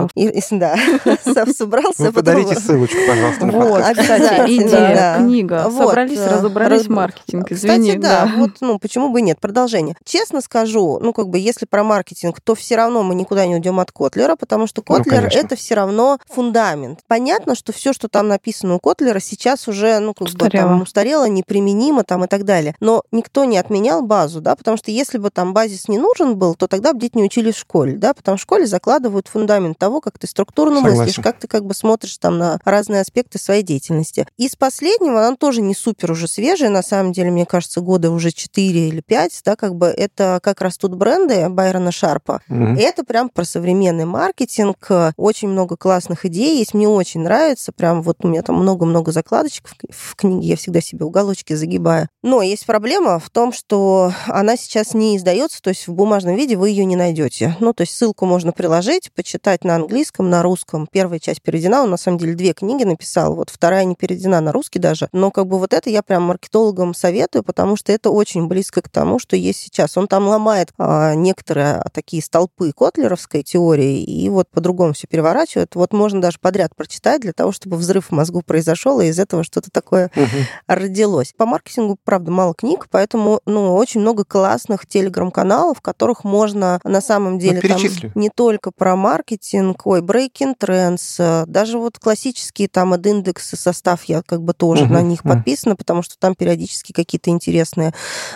Да, собрался. Вы подарите ссылочку, пожалуйста. Вот, кстати, идея, книга. Собрались, э, разобрались маркетинг. Извини. Кстати, да, вот, ну, почему бы нет? Продолжение честно скажу, ну, как бы, если про маркетинг, то все равно мы никуда не уйдем от Котлера, потому что ну, Котлер ну, это все равно фундамент. Понятно, что все, что там написано у Котлера, сейчас уже, ну, как устарело. бы, там, устарело, неприменимо там и так далее. Но никто не отменял базу, да, потому что если бы там базис не нужен был, то тогда бы дети не учили в школе, да, потому что в школе закладывают фундамент того, как ты структурно Согласен. мыслишь, как ты как бы смотришь там на разные аспекты своей деятельности. Из последнего, он тоже не супер уже свежий, на самом деле, мне кажется, года уже 4 или 5, да, как бы это как растут бренды Байрона Шарпа. Mm-hmm. Это прям про современный маркетинг. Очень много классных идей есть. Мне очень нравится. Прям вот у меня там много-много закладочек в книге. Я всегда себе уголочки загибаю. Но есть проблема в том, что она сейчас не издается, то есть в бумажном виде вы ее не найдете. Ну, то есть ссылку можно приложить, почитать на английском, на русском. Первая часть переведена. Он, на самом деле, две книги написал. Вот вторая не переведена на русский даже. Но как бы вот это я прям маркетологам советую, потому что это очень близко к тому, что есть сейчас. Он там ломает а, некоторые такие столпы котлеровской теории и вот по-другому все переворачивает. Вот можно даже подряд прочитать для того, чтобы взрыв в мозгу произошел, и из этого что-то такое угу. родилось. По маркетингу, правда, мало книг, поэтому ну, очень много классных телеграм-каналов, в которых можно на самом ну, деле ну, там не только про маркетинг, ой, breaking trends, даже вот классические там от индексы состав я как бы тоже угу. на них угу. подписана, потому что там периодически какие-то интересные.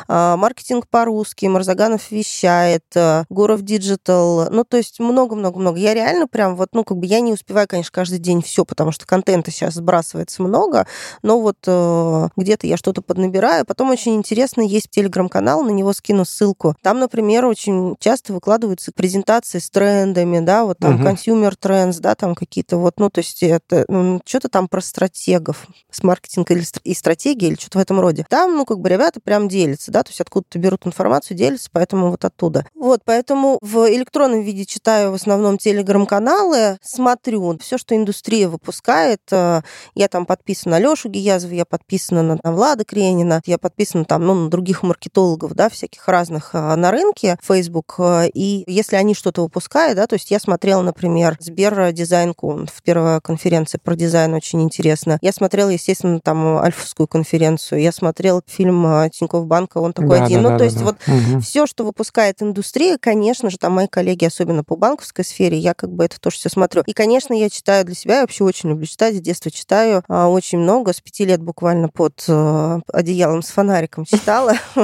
А, маркетинг по-русски, Марзаганов вещает, э, Гуров Digital. Ну, то есть много-много-много. Я реально прям вот, ну, как бы я не успеваю, конечно, каждый день все, потому что контента сейчас сбрасывается много, но вот э, где-то я что-то поднабираю. Потом очень интересно, есть телеграм-канал, на него скину ссылку. Там, например, очень часто выкладываются презентации с трендами, да, вот там угу. consumer trends, да, там какие-то вот, ну, то есть это ну, что-то там про стратегов с маркетинга или и стратегии или что-то в этом роде. Там, ну, как бы ребята прям делятся, да, то есть откуда-то берут информацию, делится, поэтому вот оттуда. Вот, поэтому в электронном виде читаю в основном телеграм-каналы, смотрю все, что индустрия выпускает. Э, я там подписана на Лешу Гиязова, я подписана на, на Влада Кренина, я подписана там, ну, на других маркетологов, да, всяких разных э, на рынке, Facebook. Э, и если они что-то выпускают, да, то есть я смотрела, например, Сбер Дизайн в первая конференция про дизайн очень интересно. Я смотрела, естественно, там Альфовскую конференцию, я смотрела фильм Тинькофф Банка, он такой да, один. Да, ну, да, то есть да. вот Угу. Все, что выпускает индустрия, конечно же, там мои коллеги, особенно по банковской сфере, я как бы это тоже все смотрю. И, конечно, я читаю для себя, я вообще очень люблю читать, с детства читаю а, очень много, с пяти лет буквально под э, одеялом с фонариком читала.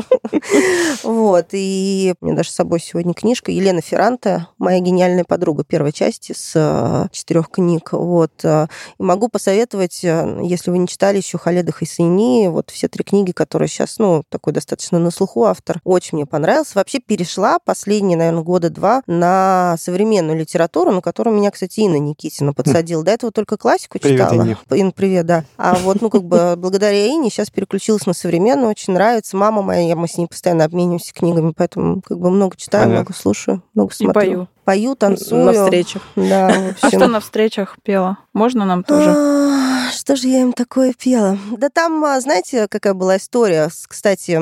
Вот, и у меня даже с собой сегодня книжка Елена Ферранте, моя гениальная подруга первой части с э, четырех книг. Вот, э, и могу посоветовать, если вы не читали еще Халеда Хайсейни, вот все три книги, которые сейчас, ну, такой достаточно на слуху автор, очень мне понравился. Вообще перешла последние, наверное, года два на современную литературу, на которую меня, кстати, Инна Никитина подсадила. До этого только классику привет, читала. Инне. Инна, привет, да. А вот, ну, как бы благодаря Ине сейчас переключилась на современную, очень нравится. Мама моя, мы с ней постоянно обмениваемся книгами, поэтому как бы много читаю, Понятно. много слушаю, много смотрю. И пою пою, танцую. На встречах. Да, А что на встречах пела? Можно нам тоже? А, что же я им такое пела? Да там, а, знаете, какая была история? Кстати,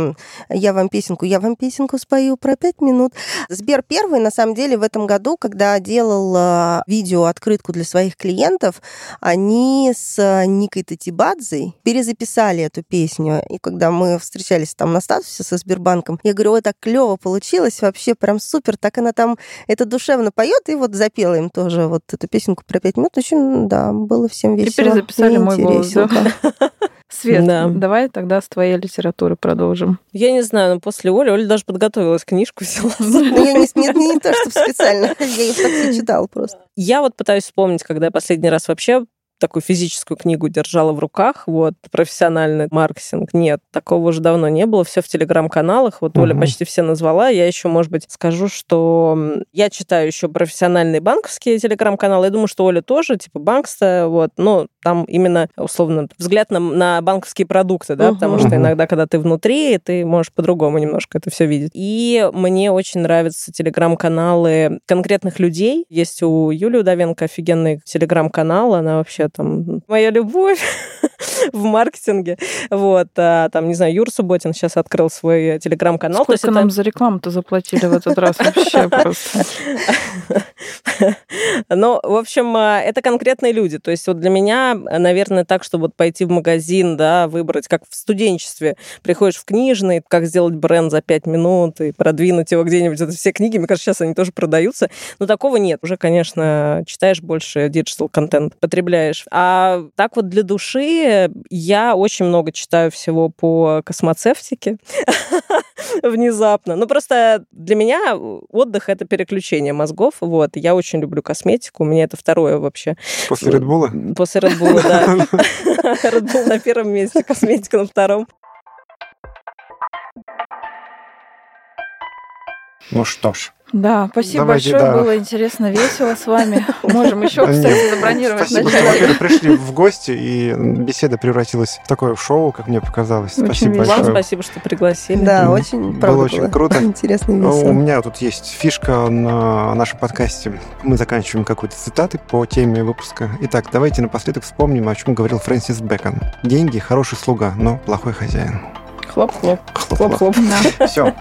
я вам песенку, я вам песенку спою про пять минут. Сбер первый, на самом деле, в этом году, когда делал а, видео-открытку для своих клиентов, они с Никой Татибадзой перезаписали эту песню. И когда мы встречались там на статусе со Сбербанком, я говорю, ой, так клево получилось, вообще прям супер, так она там, это душа душевно поет, и вот запела им тоже вот эту песенку про пять минут. Очень, да, было всем весело. Теперь записали мой голос. Да? Свет, да. давай тогда с твоей литературы продолжим. Я не знаю, но после Оли, Оля даже подготовилась, книжку взяла. Ну, я не, не, не то, чтобы специально, я их так читала просто. Я вот пытаюсь вспомнить, когда я последний раз вообще такую физическую книгу держала в руках, вот, профессиональный маркетинг. Нет, такого уже давно не было. Все в телеграм-каналах. Вот Оля почти все назвала. Я еще, может быть, скажу, что я читаю еще профессиональные банковские телеграм-каналы. Я думаю, что Оля тоже, типа Банкста, вот, но там именно, условно, взгляд на, на банковские продукты, да, потому что иногда, когда ты внутри, ты можешь по-другому немножко это все видеть. И мне очень нравятся телеграм-каналы конкретных людей. Есть у Юлии Удовенко офигенный телеграм-канал, она вообще там моя любовь в маркетинге. Вот, а, там, не знаю, Юр Субботин сейчас открыл свой телеграм-канал. Сколько нам это... за рекламу-то заплатили в этот раз вообще просто? Ну, в общем, а, это конкретные люди. То есть вот для меня, наверное, так, чтобы вот пойти в магазин, да, выбрать, как в студенчестве, приходишь в книжный, как сделать бренд за пять минут и продвинуть его где-нибудь. Это все книги, мне кажется, сейчас они тоже продаются. Но такого нет. Уже, конечно, читаешь больше digital контент, потребляешь. А так вот для души я очень много читаю всего по космоцевтике внезапно. Ну, просто для меня отдых — это переключение мозгов. Вот. Я очень люблю косметику. У меня это второе вообще. После Red Bull'а? После Red Bull'а, да. Red Bull на первом месте, косметика на втором. Ну что ж, да, спасибо Давайте, большое, да. было интересно, весело с вами. Можем еще, кстати, забронировать начало. пришли в гости, и беседа превратилась в такое шоу, как мне показалось. спасибо большое. Вам спасибо, что пригласили. Да, очень, Было очень круто. Интересно и весело. У меня тут есть фишка на нашем подкасте. Мы заканчиваем какой-то цитаты по теме выпуска. Итак, давайте напоследок вспомним, о чем говорил Фрэнсис Бэкон. Деньги – хороший слуга, но плохой хозяин. Хлоп-хлоп. Хлоп-хлоп. Все.